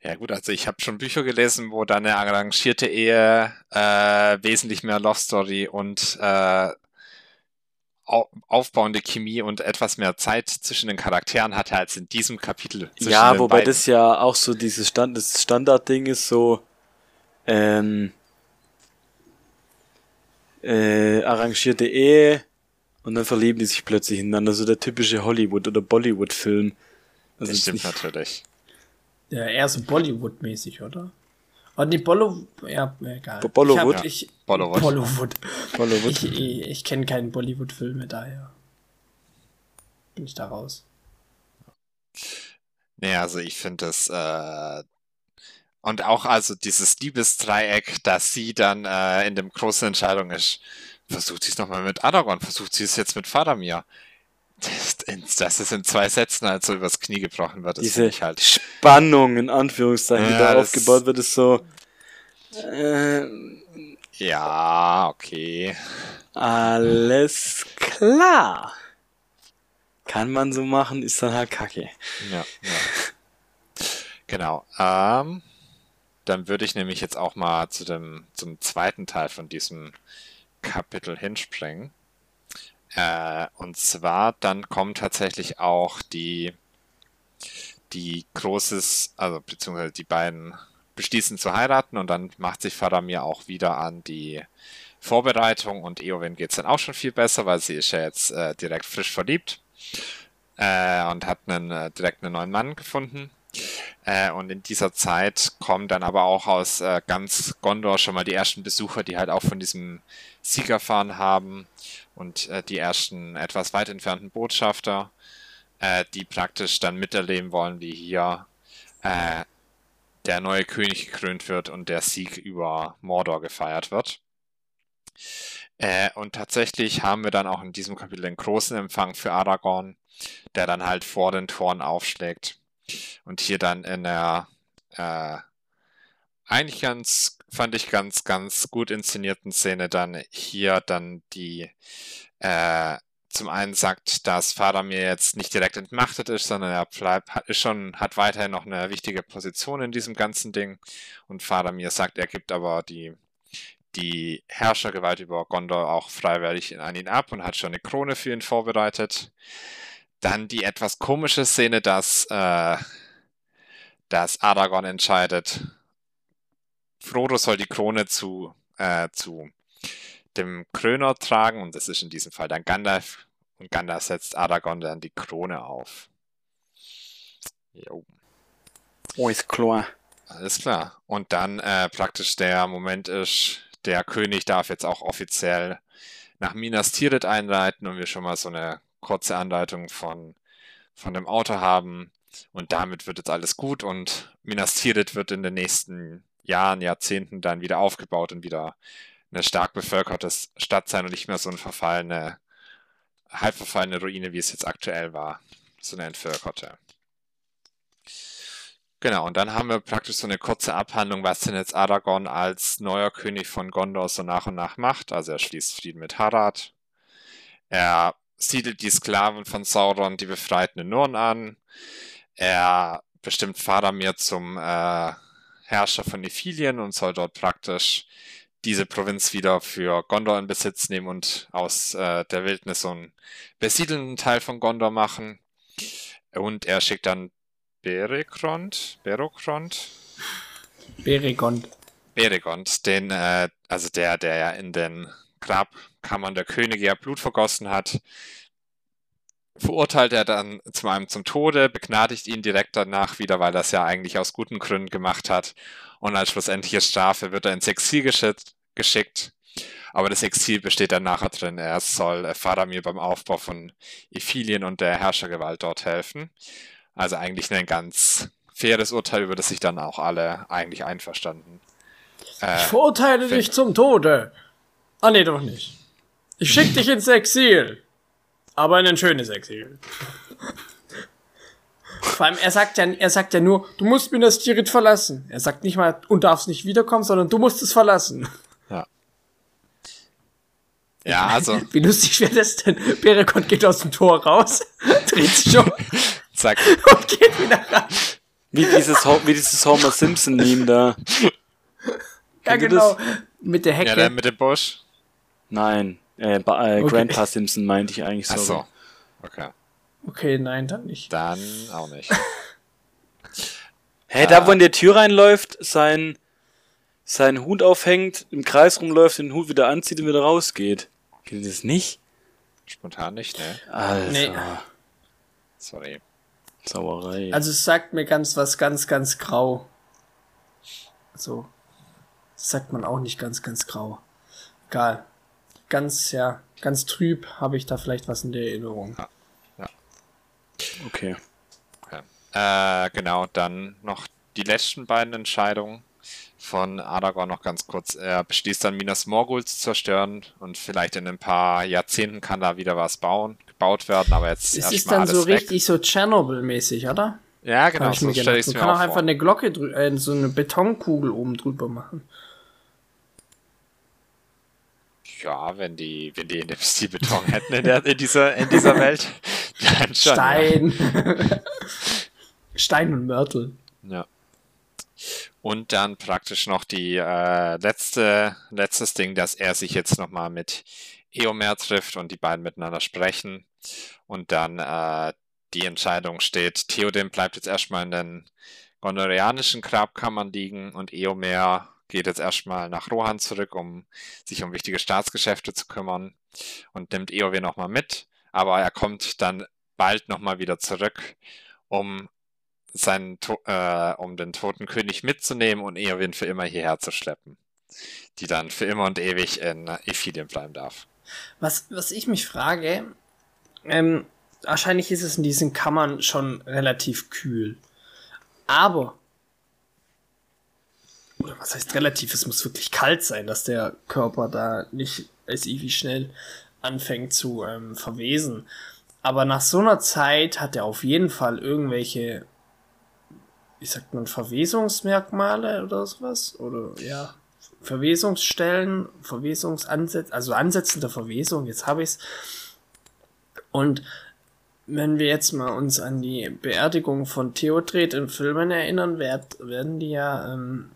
Speaker 2: Ja gut, also ich habe schon Bücher gelesen, wo dann eine arrangierte Ehe äh, wesentlich mehr Love Story und äh, au aufbauende Chemie und etwas mehr Zeit zwischen den Charakteren hatte als in diesem Kapitel.
Speaker 1: Ja, wobei
Speaker 2: beiden.
Speaker 1: das ja auch so dieses Stand, das Standardding ist so, ähm, äh, arrangierte Ehe und dann verlieben die sich plötzlich ineinander, so der typische Hollywood- oder Bollywood-Film. Also
Speaker 2: das stimmt
Speaker 1: nicht,
Speaker 2: natürlich.
Speaker 3: Ja, eher so Bollywood-mäßig, oder? Oh, nee, Bollo, ja, egal.
Speaker 1: Bo- Bollywood?
Speaker 3: Ich, hab, ich,
Speaker 2: Bollywood.
Speaker 3: Bollywood.
Speaker 1: Bollywood.
Speaker 3: Ich, ich, ich kenne keinen Bollywood-Filme, daher bin ich da raus.
Speaker 2: Nee, also ich finde das äh, und auch also dieses Liebesdreieck, dass sie dann äh, in dem großen Entscheidung ist, versucht sie es nochmal mit Aragorn, versucht sie es jetzt mit Faramir. Das, dass es in zwei Sätzen halt so übers Knie gebrochen wird, finde ich halt.
Speaker 1: Spannung, in Anführungszeichen, die
Speaker 2: Ja,
Speaker 1: da
Speaker 2: das-
Speaker 1: aufgebaut wird, ist so, äh,
Speaker 2: Ja, okay.
Speaker 1: alles klar. kann man so machen, ist dann halt kacke.
Speaker 2: Ja, ja. Genau. Ähm, dann würde ich nämlich jetzt auch mal zu dem, zum zweiten Teil von diesem Kapitel hinspringen. Äh, und zwar dann kommen tatsächlich auch die, die großes, also beziehungsweise die beiden beschließen zu heiraten und dann macht sich Faramir auch wieder an die Vorbereitung und Eowyn geht es dann auch schon viel besser, weil sie ist ja jetzt äh, direkt frisch verliebt äh, und hat einen, äh, direkt einen neuen Mann gefunden. Äh, und in dieser Zeit kommen dann aber auch aus äh, ganz Gondor schon mal die ersten Besucher, die halt auch von diesem Sieg erfahren haben und äh, die ersten etwas weit entfernten Botschafter, äh, die praktisch dann miterleben wollen, wie hier äh, der neue König gekrönt wird und der Sieg über Mordor gefeiert wird. Äh, und tatsächlich haben wir dann auch in diesem Kapitel einen großen Empfang für Aragorn, der dann halt vor den Toren aufschlägt und hier dann in der äh, eigentlich ganz, fand ich ganz, ganz gut inszenierten Szene dann hier dann die äh, zum einen sagt, dass Faramir jetzt nicht direkt entmachtet ist, sondern er bleibt, hat, ist schon, hat weiterhin noch eine wichtige Position in diesem ganzen Ding. Und Faramir sagt, er gibt aber die, die Herrschergewalt über Gondor auch freiwillig an ihn ab und hat schon eine Krone für ihn vorbereitet. Dann die etwas komische Szene, dass, äh, dass Aragorn entscheidet, Frodo soll die Krone zu, äh, zu dem Kröner tragen und das ist in diesem Fall dann Gandalf und Gandalf setzt Aragorn dann die Krone auf.
Speaker 1: Jo. Oh, ist klar.
Speaker 2: Alles klar. Und dann äh, praktisch der Moment ist, der König darf jetzt auch offiziell nach Minas Tirith einleiten und wir schon mal so eine kurze Anleitung von, von dem Auto haben. Und damit wird jetzt alles gut und Minas Tirith wird in den nächsten Jahren, Jahrzehnten dann wieder aufgebaut und wieder eine stark bevölkerte Stadt sein und nicht mehr so eine verfallene, halb verfallene Ruine, wie es jetzt aktuell war. So eine entvölkerte. Genau, und dann haben wir praktisch so eine kurze Abhandlung, was denn jetzt Aragorn als neuer König von Gondor so nach und nach macht. Also er schließt Frieden mit Harad. Er siedelt die Sklaven von Sauron, die befreiten Nurn an. Er bestimmt Faramir zum äh, Herrscher von Nephilien und soll dort praktisch diese Provinz wieder für Gondor in Besitz nehmen und aus äh, der Wildnis so einen besiedelnden Teil von Gondor machen. Und er schickt dann Berekrond, Berokrond?
Speaker 3: Beregond.
Speaker 2: Beregond, den, äh, also der, der ja in den Grabkammern der Könige ja Blut vergossen hat, verurteilt er dann zum einen zum Tode, begnadigt ihn direkt danach wieder, weil er es ja eigentlich aus guten Gründen gemacht hat. Und als schlussendliche Strafe wird er ins Exil geschickt. Aber das Exil besteht dann nachher drin. Er soll äh, Faramir beim Aufbau von Iphilien und der Herrschergewalt dort helfen. Also eigentlich ein ganz faires Urteil, über das sich dann auch alle eigentlich einverstanden.
Speaker 3: Äh, ich verurteile finden. dich zum Tode. Ah, nee, doch nicht. Ich schick dich ins Exil. Aber in ein schönes Exil. Vor allem, er sagt ja, er sagt ja nur, du musst Minas Tirith verlassen. Er sagt nicht mal, und darfst nicht wiederkommen, sondern du musst es verlassen.
Speaker 2: Ja. Ja, also.
Speaker 3: Wie lustig wäre das denn? Berekon geht aus dem Tor raus, dreht sich um.
Speaker 2: Zack.
Speaker 3: Und geht wieder rein.
Speaker 1: Wie dieses, wie dieses Homer Simpson-Meme da.
Speaker 3: Ja, genau. Mit der Hecke. Ja,
Speaker 2: der mit dem Busch.
Speaker 1: Nein. Äh, äh, okay. Grandpa Simpson meinte ich eigentlich so.
Speaker 2: Ach so. Okay.
Speaker 3: Okay, nein, dann nicht.
Speaker 2: Dann auch nicht.
Speaker 1: Hä, hey, da wo in der Tür reinläuft, sein, sein Hut aufhängt, im Kreis rumläuft, den Hut wieder anzieht und wieder rausgeht. Geht das nicht?
Speaker 2: Spontan nicht, ne?
Speaker 1: Alter. Nee.
Speaker 2: Sorry.
Speaker 1: Sauerei.
Speaker 3: Also es sagt mir ganz was ganz, ganz grau. So. Das sagt man auch nicht ganz, ganz grau. Egal ganz, ja, ganz trüb habe ich da vielleicht was in der Erinnerung.
Speaker 2: Ja. ja.
Speaker 1: Okay.
Speaker 2: okay. Äh, genau, dann noch die letzten beiden Entscheidungen von Aragorn noch ganz kurz. Er beschließt dann Minas Morgul zu zerstören und vielleicht in ein paar Jahrzehnten kann da wieder was bauen, gebaut werden, aber jetzt
Speaker 3: Es ist dann so weg. richtig so Tschernobyl-mäßig, oder?
Speaker 2: Ja, genau.
Speaker 3: So stelle ich Man kann auch, einfach eine Glocke, äh, so eine Betonkugel oben drüber machen.
Speaker 2: Ja, wenn die, wenn die in dem Stil Beton hätten in, der, in, dieser, in dieser Welt, Schon,
Speaker 3: Stein. Stein und Mörtel.
Speaker 2: Ja. Und dann praktisch noch die äh, letzte, letztes Ding, dass er sich jetzt nochmal mit Eomer trifft und die beiden miteinander sprechen. Und dann äh, die Entscheidung steht, Theoden bleibt jetzt erstmal in den gondorianischen Grabkammern liegen und Eomer geht jetzt erstmal nach Rohan zurück, um sich um wichtige Staatsgeschäfte zu kümmern und nimmt Eowyn nochmal mit. Aber er kommt dann bald nochmal wieder zurück, um seinen, äh, um den toten König mitzunehmen und Eowyn für immer hierher zu schleppen, die dann für immer und ewig in Ithilien bleiben darf.
Speaker 3: Was, was ich mich frage, ähm, wahrscheinlich ist es in diesen Kammern schon relativ kühl. Aber, oder was heißt relativ, es muss wirklich kalt sein, dass der Körper da nicht als wie schnell anfängt zu ähm, verwesen. Aber nach so einer Zeit hat er auf jeden Fall irgendwelche, wie sagt man, Verwesungsmerkmale oder sowas? Oder ja, Verwesungsstellen, Verwesungsansätze, also Ansätze der Verwesung, jetzt habe ich's. Und wenn wir jetzt mal uns an die Beerdigung von Theodred in Filmen erinnern, werd, werden die ja ähm,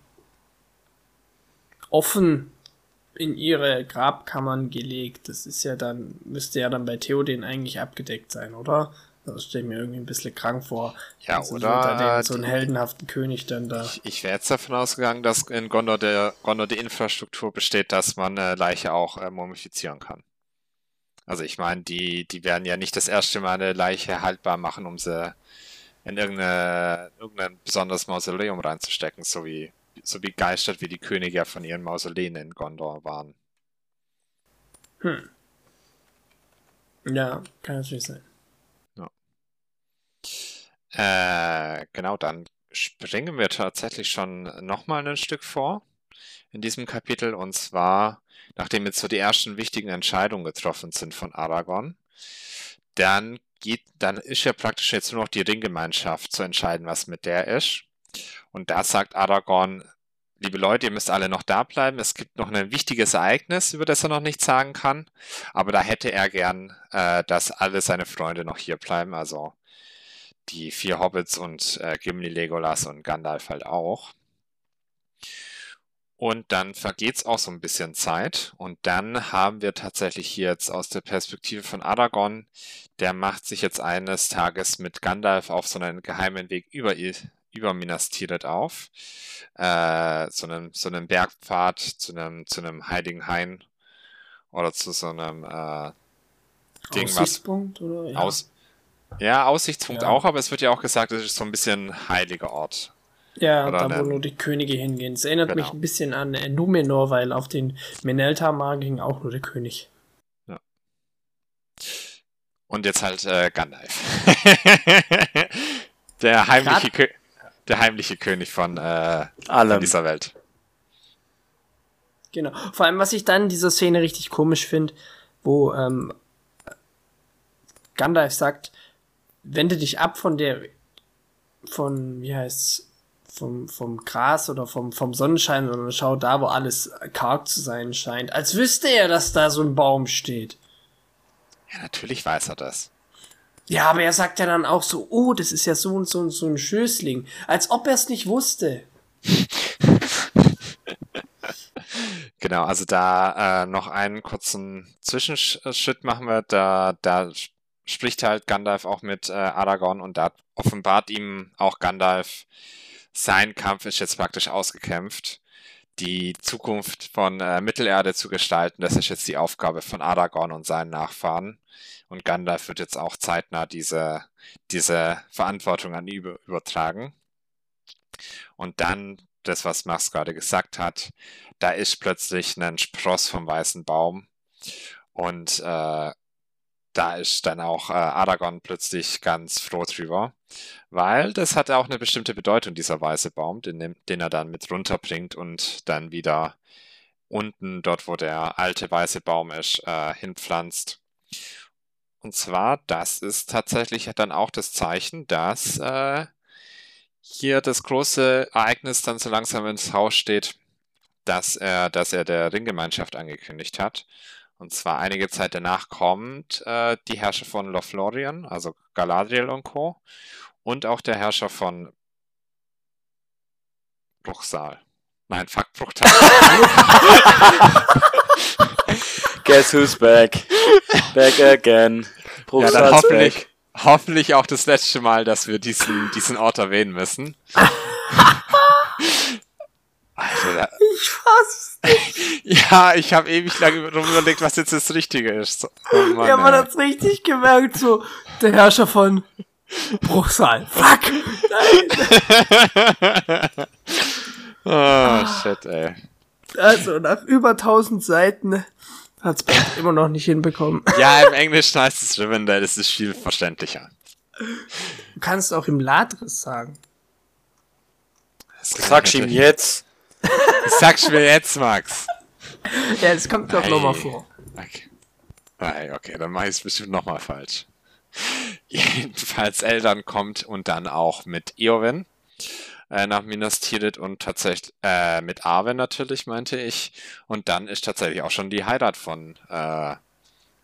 Speaker 3: offen in ihre Grabkammern gelegt. Das ist ja dann, müsste ja dann bei Theoden eigentlich abgedeckt sein, oder? Das stelle ich mir irgendwie ein bisschen krank vor.
Speaker 2: Ja, also oder?
Speaker 3: So einen heldenhaften König dann da.
Speaker 2: Ich, ich wäre jetzt davon ausgegangen, dass in Gondor, der, Gondor die Infrastruktur besteht, dass man eine Leiche auch äh, mumifizieren kann. Also ich meine, die, die werden ja nicht das erste Mal eine Leiche haltbar machen, um sie in irgendein besonderes Mausoleum reinzustecken, so wie, so wie geistert wie die Könige ja von ihren Mausoleen in Gondor waren.
Speaker 3: Hm. Ja, kann natürlich sein.
Speaker 2: Äh, genau, dann springen wir tatsächlich schon nochmal ein Stück vor in diesem Kapitel. Und zwar, nachdem jetzt so die ersten wichtigen Entscheidungen getroffen sind von Aragorn, dann geht, dann ist ja praktisch jetzt nur noch die Ringgemeinschaft zu entscheiden, was mit der ist. Und da sagt Aragorn, liebe Leute, ihr müsst alle noch da bleiben. Es gibt noch ein wichtiges Ereignis, über das er noch nichts sagen kann. Aber da hätte er gern, äh, dass alle seine Freunde noch hier bleiben. Also die vier Hobbits und äh, Gimli, Legolas und Gandalf halt auch. Und dann vergeht es auch so ein bisschen Zeit. Und dann haben wir tatsächlich hier jetzt aus der Perspektive von Aragorn, der macht sich jetzt eines Tages mit Gandalf auf so einen geheimen Weg über, über Minas Tirith auf. Äh, so, einem, so einem Bergpfad zu einem, zu einem heiligen Hain oder zu so einem äh,
Speaker 3: Ding, was oder?
Speaker 2: Ja. Aus, ja, Aussichtspunkt ja. auch, aber es wird ja auch gesagt, es ist so ein bisschen heiliger Ort.
Speaker 3: Ja, Oder da wo nur die Könige hingehen. Es erinnert genau. mich ein bisschen an Numenor, weil auf den Meneltamar ging auch nur der König.
Speaker 2: Ja. Und jetzt halt äh, Gandalf. der, heimliche Kö der heimliche König von, äh, von dieser Welt.
Speaker 3: Genau. Vor allem, was ich dann in dieser Szene richtig komisch finde, wo ähm, Gandalf sagt, wende dich ab von der, von, wie heißt's, vom, vom Gras oder vom, vom Sonnenschein, sondern schau da, wo alles karg zu sein scheint. Als wüsste er, dass da so ein Baum steht.
Speaker 2: Ja, natürlich weiß er das.
Speaker 3: Ja, aber er sagt ja dann auch so, oh, das ist ja so und so und so ein Schößling. Als ob er es nicht wusste.
Speaker 2: genau, also da äh, noch einen kurzen Zwischenschritt machen wir. Da, da spricht halt Gandalf auch mit äh, Aragorn und da offenbart ihm auch Gandalf, sein Kampf ist jetzt praktisch ausgekämpft. Die Zukunft von äh, Mittelerde zu gestalten, das ist jetzt die Aufgabe von Aragorn und seinen Nachfahren. Und Gandalf wird jetzt auch zeitnah diese, diese Verantwortung an ihn übertragen. Und dann, das, was Max gerade gesagt hat, da ist plötzlich ein Spross vom weißen Baum. Und äh, da ist dann auch äh, Aragorn plötzlich ganz froh drüber, weil das hat auch eine bestimmte Bedeutung, dieser weiße Baum, den, den er dann mit runterbringt und dann wieder unten, dort wo der alte weiße Baum ist, äh, hinpflanzt. Und zwar, das ist tatsächlich dann auch das Zeichen, dass äh, hier das große Ereignis dann so langsam ins Haus steht, dass er, dass er der Ringgemeinschaft angekündigt hat. Und zwar einige Zeit danach kommt äh, die Herrscher von Lothlorien, also Galadriel und Co. Und auch der Herrscher von Bruchsal. Nein, fuck, Bruchtal.
Speaker 1: Guess who's back? Back again.
Speaker 2: ja,
Speaker 1: Bruchsal's
Speaker 2: dann hoffentlich,
Speaker 1: back.
Speaker 2: hoffentlich auch das letzte Mal, dass wir diesen, diesen Ort erwähnen müssen. Alter, da-
Speaker 3: Ich fass.
Speaker 2: ja, ich habe ewig lange überlegt, was jetzt das Richtige ist. Oh Mann,
Speaker 3: Ja, man
Speaker 2: ey.
Speaker 3: hat's richtig gemerkt, so, der Herrscher von Bruchsal. Fuck! Nein!
Speaker 2: oh, shit, ey.
Speaker 3: Also, nach über 1000 Seiten hat's Bert immer noch nicht hinbekommen.
Speaker 2: Ja, im Englischen heißt es Rivendell, das ist viel verständlicher.
Speaker 3: Du kannst auch im Ladris sagen.
Speaker 1: Sag's ihm jetzt.
Speaker 2: Sag's mir jetzt, Max.
Speaker 3: Ja, das kommt doch nochmal vor.
Speaker 2: Okay. Nein, okay, dann mache ich es bestimmt nochmal falsch. Jedenfalls Eltern kommt und dann auch mit Eowyn äh, nach Minas Tirith und tatsächlich äh, mit Arwen natürlich, meinte ich. Und dann ist tatsächlich auch schon die Heirat von äh,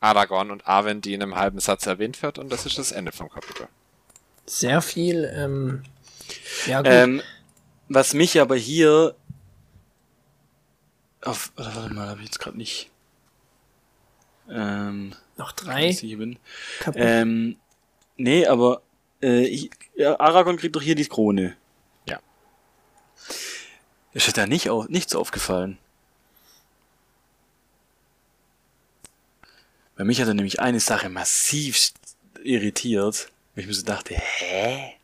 Speaker 2: Aragorn und Arwen, die in einem halben Satz erwähnt wird und das ist das Ende vom Kapitel.
Speaker 3: Sehr viel, ähm, ja gut.
Speaker 1: Ähm, was mich aber hier auf, warte mal, habe ich jetzt gerade nicht. Ähm,
Speaker 3: noch drei
Speaker 1: sieben. Ähm, nee, aber äh, ich, ja, Aragorn kriegt doch hier die Krone.
Speaker 2: Ja.
Speaker 1: Ist da nicht au nichts aufgefallen? Bei mich hat er nämlich eine Sache massiv irritiert, wo ich mir so dachte, hä?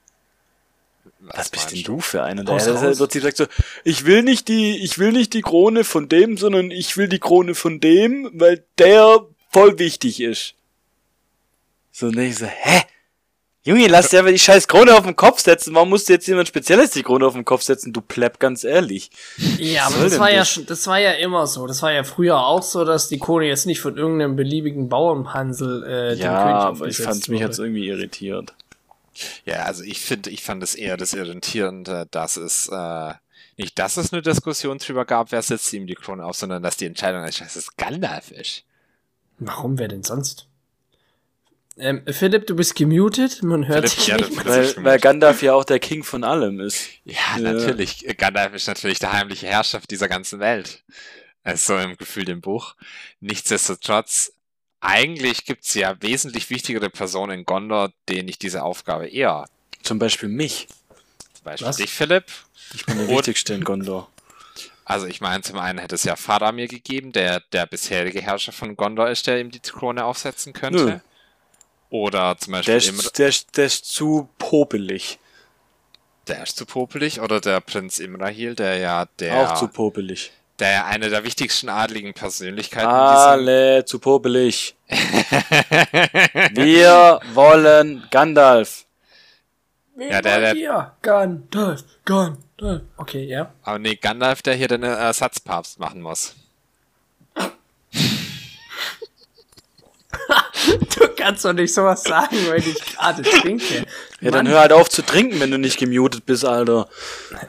Speaker 1: Was bist denn du für einer? Der
Speaker 3: raus.
Speaker 1: wird sich sagt so, ich will nicht die, ich will nicht die Krone von dem, sondern ich will die Krone von dem, weil der voll wichtig ist. So, und ich so, hä? Junge, lass dir aber die scheiß Krone auf den Kopf setzen. Warum musst du jetzt jemand Spezielles die Krone auf den Kopf setzen? Du Plepp, ganz ehrlich.
Speaker 3: ja, aber das war ja
Speaker 1: das?
Speaker 3: schon, das war ja immer so. Das war ja früher auch so, dass die Krone jetzt nicht von irgendeinem beliebigen Bauernhansel äh, dem
Speaker 1: Ja,
Speaker 3: König
Speaker 1: aber ich fand's mich
Speaker 3: wurde.
Speaker 1: jetzt irgendwie irritiert.
Speaker 2: Ja, also ich finde, ich fand es eher das Irritierende, dass es äh, nicht, dass es eine Diskussion drüber gab, wer setzt ihm die Krone auf, sondern dass die Entscheidung ist, dass es Gandalf ist.
Speaker 3: Warum, wer denn sonst? Ähm, Philipp, du bist gemutet, man hört
Speaker 2: Philipp,
Speaker 3: dich
Speaker 2: ja,
Speaker 3: nicht.
Speaker 1: Weil, weil Gandalf ja auch der King von allem ist.
Speaker 2: Ja,
Speaker 1: Ja.
Speaker 2: natürlich. Gandalf ist natürlich der heimliche Herrschaft dieser ganzen Welt. Also im Gefühl im Buch. Nichtsdestotrotz, eigentlich gibt's ja wesentlich wichtigere Personen in Gondor, denen ich diese Aufgabe eher.
Speaker 1: Zum Beispiel mich.
Speaker 2: Zum Beispiel
Speaker 3: Was?
Speaker 2: dich, Philipp.
Speaker 1: Ich bin der
Speaker 2: Und-
Speaker 1: Wichtigste in Gondor.
Speaker 2: Also ich meine, zum einen hätte es ja Faramir gegeben, der der bisherige Herrscher von Gondor ist, der ihm die Krone aufsetzen könnte.
Speaker 1: Nö.
Speaker 2: Oder zum Beispiel
Speaker 1: Der ist, der, ist, der ist zu popelig.
Speaker 2: der ist zu popelig. Oder der Prinz Imrahil, der ja der,
Speaker 1: Auch zu popelig.
Speaker 2: Der eine der wichtigsten adligen Persönlichkeiten
Speaker 1: Alle zu popelig. Wir wollen Gandalf.
Speaker 3: Wen
Speaker 2: Ja, der- der-?
Speaker 3: Gandalf, Gandalf. Okay, ja.
Speaker 2: Aber nee, Gandalf, der hier den Ersatzpapst machen muss.
Speaker 3: Du kannst doch nicht sowas sagen, weil ich gerade trinke.
Speaker 1: Ja, dann
Speaker 3: Mann,
Speaker 1: hör halt auf zu trinken, wenn du nicht gemutet bist, Alter.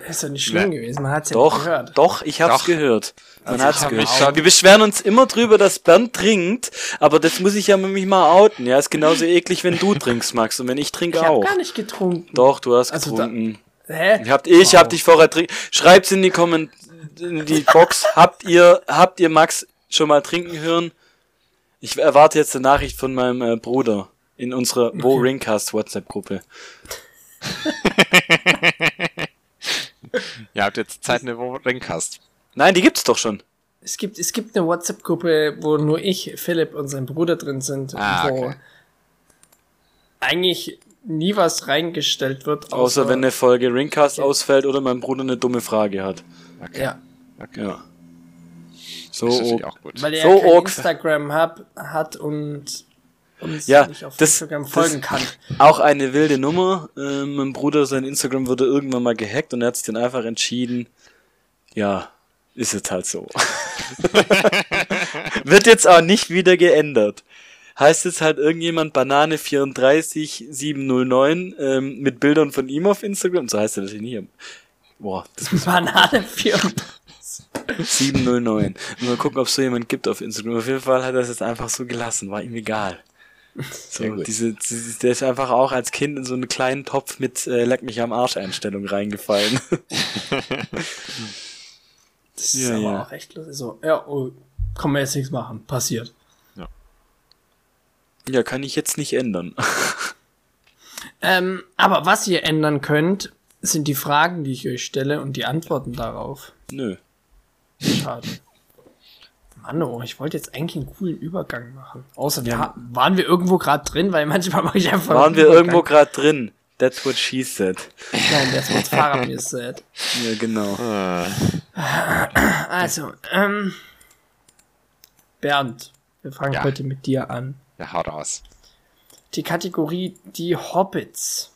Speaker 3: Das ist doch nicht schlimm
Speaker 2: Nee.
Speaker 3: gewesen, man hat's ja
Speaker 1: Doch,
Speaker 3: gehört.
Speaker 1: doch, ich hab's
Speaker 2: Doch.
Speaker 1: gehört. Man
Speaker 2: Also
Speaker 1: hat's
Speaker 2: ich hab
Speaker 1: gehört.
Speaker 2: schon-
Speaker 1: Wir beschweren uns immer drüber, dass Bernd trinkt, aber das muss ich ja mit mich mal outen. Ja, ist genauso eklig, wenn du trinkst, Max, und wenn ich trinke
Speaker 3: Ich hab
Speaker 1: auch.
Speaker 3: gar nicht getrunken.
Speaker 1: Doch, du hast
Speaker 3: Also da-
Speaker 1: getrunken.
Speaker 3: Hä?
Speaker 1: Ich hab, ich hab
Speaker 3: Wow.
Speaker 1: dich vorher trinken. Schreibt's in die Komment in die Box. habt ihr, habt ihr Max schon mal trinken hören? Ich erwarte jetzt eine Nachricht von meinem äh, Bruder in unserer Wo
Speaker 3: Okay.
Speaker 1: Ringcast WhatsApp-Gruppe.
Speaker 2: Ihr habt jetzt Zeit, eine wo Ringcast.
Speaker 1: Nein, die gibt's doch schon.
Speaker 3: Es gibt, es gibt eine WhatsApp-Gruppe, wo nur ich, Philipp und sein Bruder drin sind,
Speaker 2: Ah,
Speaker 3: wo
Speaker 2: okay.
Speaker 3: eigentlich nie was reingestellt wird.
Speaker 1: Außer wenn eine Folge Ringcast ausfällt oder mein Bruder eine dumme Frage hat.
Speaker 2: Okay.
Speaker 3: Ja,
Speaker 2: okay.
Speaker 1: Ja. So,
Speaker 2: Das ist natürlich auch gut.
Speaker 3: weil er
Speaker 1: So
Speaker 3: kein Instagram hab, hat und uns
Speaker 1: Ja,
Speaker 3: nicht auf
Speaker 1: das-
Speaker 3: Instagram
Speaker 1: das-
Speaker 3: folgen kann.
Speaker 1: auch eine wilde Nummer. Ähm, mein Bruder, sein Instagram wurde irgendwann mal gehackt und er hat sich dann einfach entschieden, ja, ist jetzt halt so. Wird jetzt auch nicht wieder geändert. Heißt jetzt halt irgendjemand Banane 34709 ähm, mit Bildern von ihm auf Instagram? So heißt er das hier nicht. Boah, das muss
Speaker 3: Banane 4.
Speaker 1: 709. Mal gucken, ob es so jemand gibt auf Instagram. Auf jeden Fall hat er es jetzt einfach so gelassen, war ihm egal. So, diese, diese, der ist einfach auch als Kind in so einen kleinen Topf mit äh, Leck mich am Arsch Einstellung reingefallen.
Speaker 3: Das ist
Speaker 1: Ja,
Speaker 3: aber
Speaker 1: ja.
Speaker 3: auch echt lustig. So, ja, oh, kann man jetzt nichts machen. Passiert.
Speaker 1: ja, kann ich jetzt nicht ändern.
Speaker 3: Ähm, aber was ihr ändern könnt, sind die Fragen, die ich euch stelle und die Antworten darauf.
Speaker 1: Nö.
Speaker 3: Schade. Mann, oh, ich wollte jetzt eigentlich einen coolen Übergang machen. Außer wir ha- waren wir irgendwo gerade drin, weil manchmal mache ich einfach.
Speaker 1: Waren
Speaker 3: einen
Speaker 1: wir
Speaker 3: Übergang.
Speaker 1: irgendwo gerade drin? That's what she said.
Speaker 3: Nein, das wird Fahrrad mir said.
Speaker 1: Ja, genau.
Speaker 2: Äh,
Speaker 3: Also, ähm, Bernd, wir fangen
Speaker 2: Ja.
Speaker 3: heute mit dir an.
Speaker 2: ja, hau raus.
Speaker 3: Die Kategorie Die Hobbits.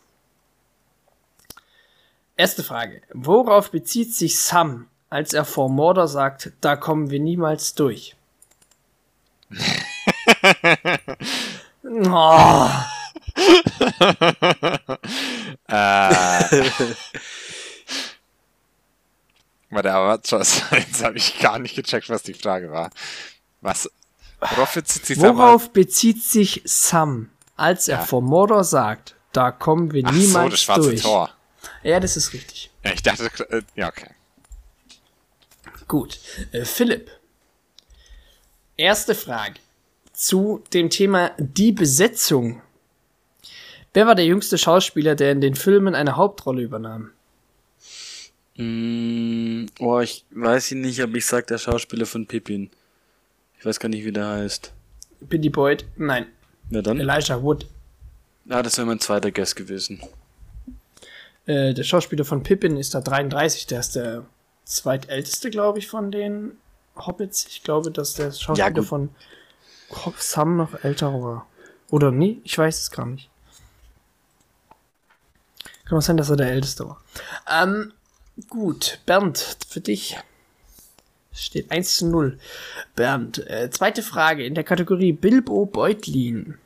Speaker 3: Erste Frage. Worauf bezieht sich Sam, als er vor Mordor sagt, da kommen wir niemals durch? oh,
Speaker 2: Äh. Warte, aber jetzt habe ich gar nicht gecheckt, was die Frage war. Was? Worauf bezieht sich Sam-
Speaker 3: worauf bezieht sich Sam, als er
Speaker 2: Ja.
Speaker 3: vor Mordor sagt, da kommen wir
Speaker 2: Ach so,
Speaker 3: niemals
Speaker 2: das schwarze
Speaker 3: durch?
Speaker 2: Tor.
Speaker 3: Ja, das ist richtig.
Speaker 2: Ja, ich dachte, äh, ja, okay.
Speaker 3: Gut. Äh, Philipp. Erste Frage zu dem Thema die Besetzung. Wer war der jüngste Schauspieler, der in den Filmen eine Hauptrolle übernahm?
Speaker 1: Mm, oh, ich weiß ihn nicht, aber ich sag der Schauspieler von Pippin. Ich weiß gar nicht, wie der heißt.
Speaker 3: Billy Boyd? Nein.
Speaker 1: Wer dann?
Speaker 3: Elijah Wood.
Speaker 1: Ah, das wäre mein zweiter Guess gewesen.
Speaker 3: Äh, der Schauspieler von Pippin ist da 33. Der ist der zweitälteste, glaube ich, von den Hobbits. Ich glaube, dass der Schauspieler
Speaker 1: gut.
Speaker 3: von Sam noch älter war. Oder nie? Ich weiß es gar nicht. Kann auch sein, dass er der Älteste war. Ähm, gut, Bernd, für dich steht 1 zu 0. Bernd, äh, zweite Frage in der Kategorie Bilbo Beutlin.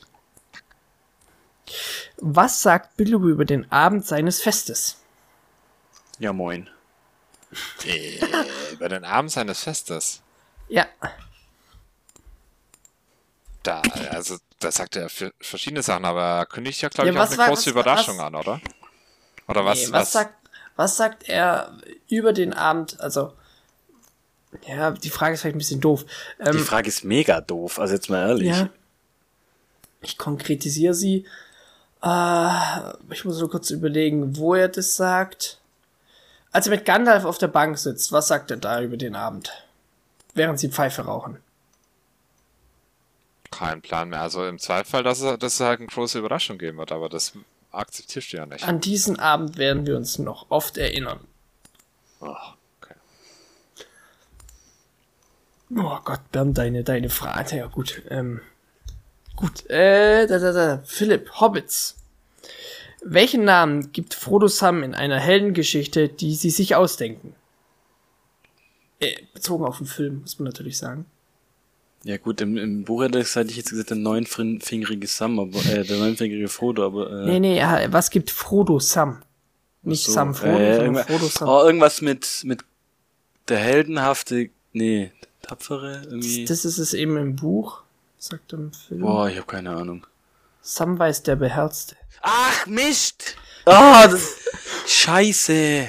Speaker 3: Was sagt Bilbo über den Abend seines Festes?
Speaker 1: Ja, moin.
Speaker 2: Äh, über den Abend seines Festes.
Speaker 3: Ja,
Speaker 2: Da, also, da sagt er für verschiedene Sachen, aber er kündigt ja, glaube
Speaker 3: Ja,
Speaker 2: ich, auch
Speaker 3: was
Speaker 2: eine
Speaker 3: war-
Speaker 2: große
Speaker 3: was-
Speaker 2: Überraschung
Speaker 3: was-
Speaker 2: an, oder? Oder was?
Speaker 3: nee, was, sagt, was sagt er über den Abend? Also, ja, die Frage ist vielleicht ein bisschen doof.
Speaker 1: Die
Speaker 3: Ähm,
Speaker 1: Frage ist mega doof, also jetzt mal ehrlich.
Speaker 3: ja, ich konkretisiere sie. Äh, ich muss nur kurz überlegen, wo er das sagt. Als er mit Gandalf auf der Bank sitzt, was sagt er da über den Abend? Während sie Pfeife rauchen.
Speaker 2: Kein Plan mehr. Also im Zweifel, dass es, dass es halt eine große Überraschung geben wird, aber das akzeptierst du ja nicht.
Speaker 3: An diesen Abend werden wir uns noch oft erinnern.
Speaker 2: Oh, okay.
Speaker 3: Oh Gott, Bernd, deine, deine Frage. Ja, gut. Ähm, gut. Äh, da, da, da. Philipp, Hobbits. Welchen Namen gibt Frodo Sam in einer Heldengeschichte, die sie sich ausdenken? Äh, bezogen auf den Film, muss man natürlich sagen.
Speaker 1: Ja gut, im, im Buch hätte ich, jetzt gesagt, der neunfingerige Sam, aber, äh, der neunfingerige Frodo, aber, äh,
Speaker 3: Nee, nee, was gibt Frodo Sam? Nicht
Speaker 1: so,
Speaker 3: Sam Frodo,
Speaker 1: äh,
Speaker 3: sondern Frodo Sam.
Speaker 1: Oh, irgendwas mit, mit der heldenhafte, nee, tapfere, irgendwie.
Speaker 3: Das ist es eben im Buch, sagt er im Film.
Speaker 1: Boah, ich habe keine Ahnung.
Speaker 3: Sam weiß der Beherzte.
Speaker 1: Ach, Mist! Ah, das, Scheiße!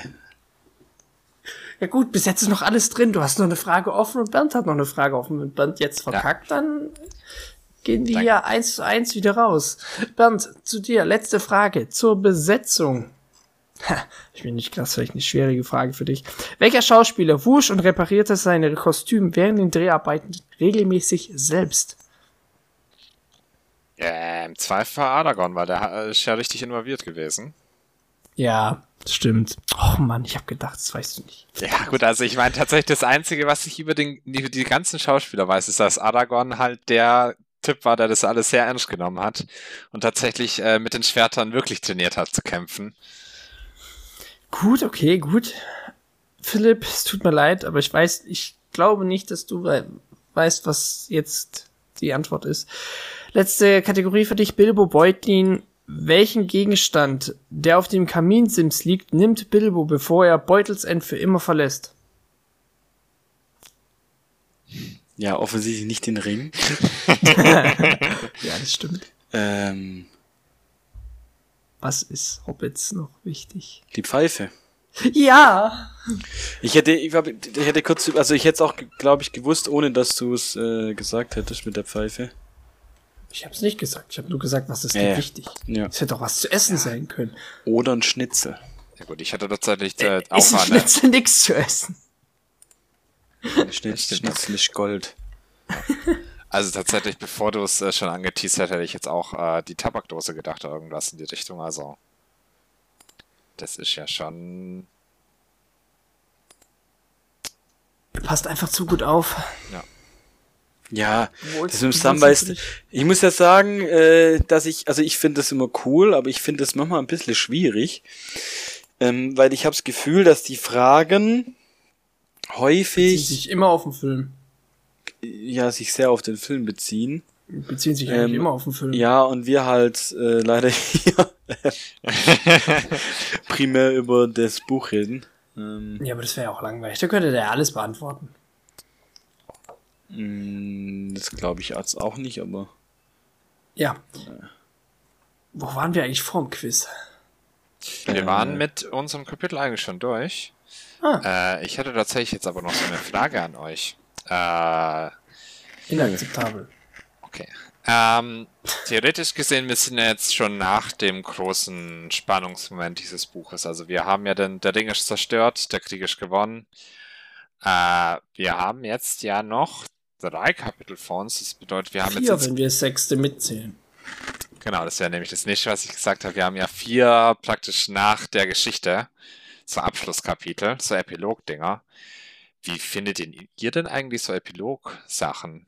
Speaker 3: Ja gut, bis jetzt ist noch alles drin. Du hast noch eine Frage offen und Bernd hat noch eine Frage offen. Wenn Bernd jetzt verkackt, dann gehen wir hier eins zu eins wieder raus. Bernd, zu dir, letzte Frage zur Besetzung. Ha, ich bin nicht krass, vielleicht eine schwierige Frage für dich. Welcher Schauspieler wusch und reparierte seine Kostüme während den Dreharbeiten regelmäßig selbst?
Speaker 2: Ja, Im Zweifel war Aragorn, weil der ist ja richtig involviert gewesen.
Speaker 3: Ja, stimmt. Oh Mann, ich habe gedacht, das weißt du nicht.
Speaker 2: Ja, gut, also ich meine tatsächlich das Einzige, was ich über den, die, die ganzen Schauspieler weiß, ist, dass Aragorn halt der Typ war, der das alles sehr ernst genommen hat und tatsächlich äh, mit den Schwertern wirklich trainiert hat zu kämpfen.
Speaker 3: Gut, okay, gut. Philipp, es tut mir leid, aber ich weiß, ich glaube nicht, dass du wei- weißt, was jetzt die Antwort ist. Letzte Kategorie für dich, Bilbo Beutlin. Welchen Gegenstand, der auf dem Kaminsims liegt, nimmt Bilbo, bevor er Beutelsend für immer verlässt?
Speaker 1: Ja, offensichtlich nicht den Ring.
Speaker 3: ja, das stimmt.
Speaker 1: Ähm,
Speaker 3: Was ist Hobbits noch wichtig?
Speaker 1: die Pfeife.
Speaker 3: Ja!
Speaker 1: Ich hätte, ich, glaub, ich hätte kurz, also ich hätte es auch, glaube ich, gewusst, ohne dass du es äh, gesagt hättest mit der Pfeife.
Speaker 3: Ich hab's nicht gesagt. Ich habe nur gesagt, was ist
Speaker 1: Ja,
Speaker 3: denn
Speaker 1: ja.
Speaker 3: wichtig?
Speaker 1: Ja.
Speaker 3: Es hätte doch was zu essen sein können.
Speaker 1: Oder ein Schnitzel.
Speaker 2: Ja gut, ich hatte tatsächlich äh, auch
Speaker 3: ist ein. Schnitzel nichts zu essen.
Speaker 1: Ein Schnitzel. Schnitzel ist Gold.
Speaker 2: Also tatsächlich, bevor du es äh, schon angeteasert hätte ich jetzt auch äh, die Tabakdose gedacht oder irgendwas in die Richtung. Also das ist ja schon.
Speaker 3: Passt einfach zu gut auf.
Speaker 1: Ja,
Speaker 3: Wohl-
Speaker 1: das mit dem Samba ist, ich muss ja sagen, äh, dass ich, also ich finde das immer cool, aber ich finde das manchmal ein bisschen schwierig, ähm, weil ich habe das Gefühl, dass die Fragen häufig
Speaker 3: sich immer auf den Film.
Speaker 1: ja sich sehr auf den Film beziehen.
Speaker 3: Beziehen sich
Speaker 1: Ähm,
Speaker 3: eigentlich immer auf den Film.
Speaker 1: Ja, und wir halt äh, leider hier primär über das Buch reden. Ähm,
Speaker 3: Ja, aber das wäre ja auch langweilig. Da könnte der ja alles beantworten.
Speaker 1: Mh, das glaube ich jetzt auch nicht, aber
Speaker 3: Ja. Wo waren wir eigentlich vorm Quiz?
Speaker 2: Wir
Speaker 1: Äh.
Speaker 2: waren mit unserem Kapitel eigentlich schon durch.
Speaker 3: Ah.
Speaker 2: Äh, ich hätte tatsächlich jetzt aber noch so eine Frage an euch. Äh,
Speaker 3: Inakzeptabel.
Speaker 2: okay. Ähm, theoretisch gesehen, wir sind ja jetzt schon nach dem großen Spannungsmoment dieses Buches. Also wir haben ja den, der Ring ist zerstört, der Krieg ist gewonnen. Äh, wir haben jetzt ja noch drei Kapitel vor uns. Das bedeutet, wir haben
Speaker 3: Vier,
Speaker 2: jetzt
Speaker 3: wenn wir das sechste mitzählen.
Speaker 2: Genau, das wäre nämlich das nächste, was ich gesagt habe. Wir haben ja vier praktisch nach der Geschichte, so Abschlusskapitel, so Epilog-Dinger. Wie findet ihr denn eigentlich so Epilog-Sachen?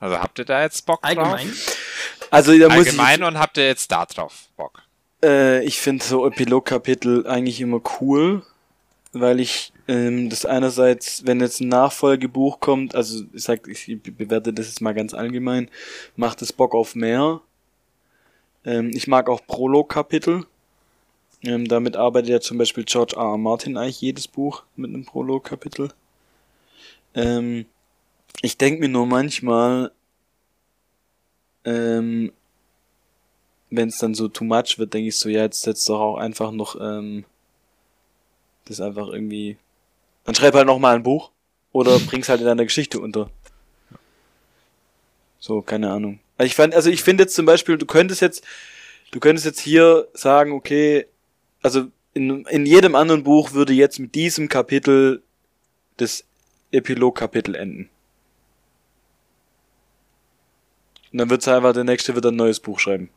Speaker 2: Also habt ihr da jetzt Bock
Speaker 3: Allgemein.
Speaker 2: drauf?
Speaker 1: also da muss
Speaker 2: Allgemein und habt ihr jetzt da drauf Bock?
Speaker 1: ich, äh, ich finde so Epilogkapitel eigentlich immer cool, weil ich ähm, das einerseits, wenn jetzt ein Nachfolgebuch kommt, also ich sag, ich bewerte das jetzt mal ganz allgemein, macht es Bock auf mehr. Ähm, ich mag auch Prolog-Kapitel. Ähm, damit arbeitet ja zum Beispiel George R. R. Martin eigentlich jedes Buch mit einem Prolog-Kapitel. Ähm, ich denke mir nur manchmal, ähm, wenn es dann so too much wird, denke ich so, ja, jetzt setzt doch auch einfach noch ähm, das einfach irgendwie. Dann schreib halt noch mal ein Buch oder bring's halt in deiner Geschichte unter. So, keine Ahnung. Also ich fand, also ich finde jetzt zum Beispiel, du könntest jetzt, du könntest jetzt hier sagen, okay, also in, in jedem anderen Buch würde jetzt mit diesem Kapitel das Epilog-Kapitel enden. Und dann wird's einfach, der nächste wird ein neues Buch schreiben.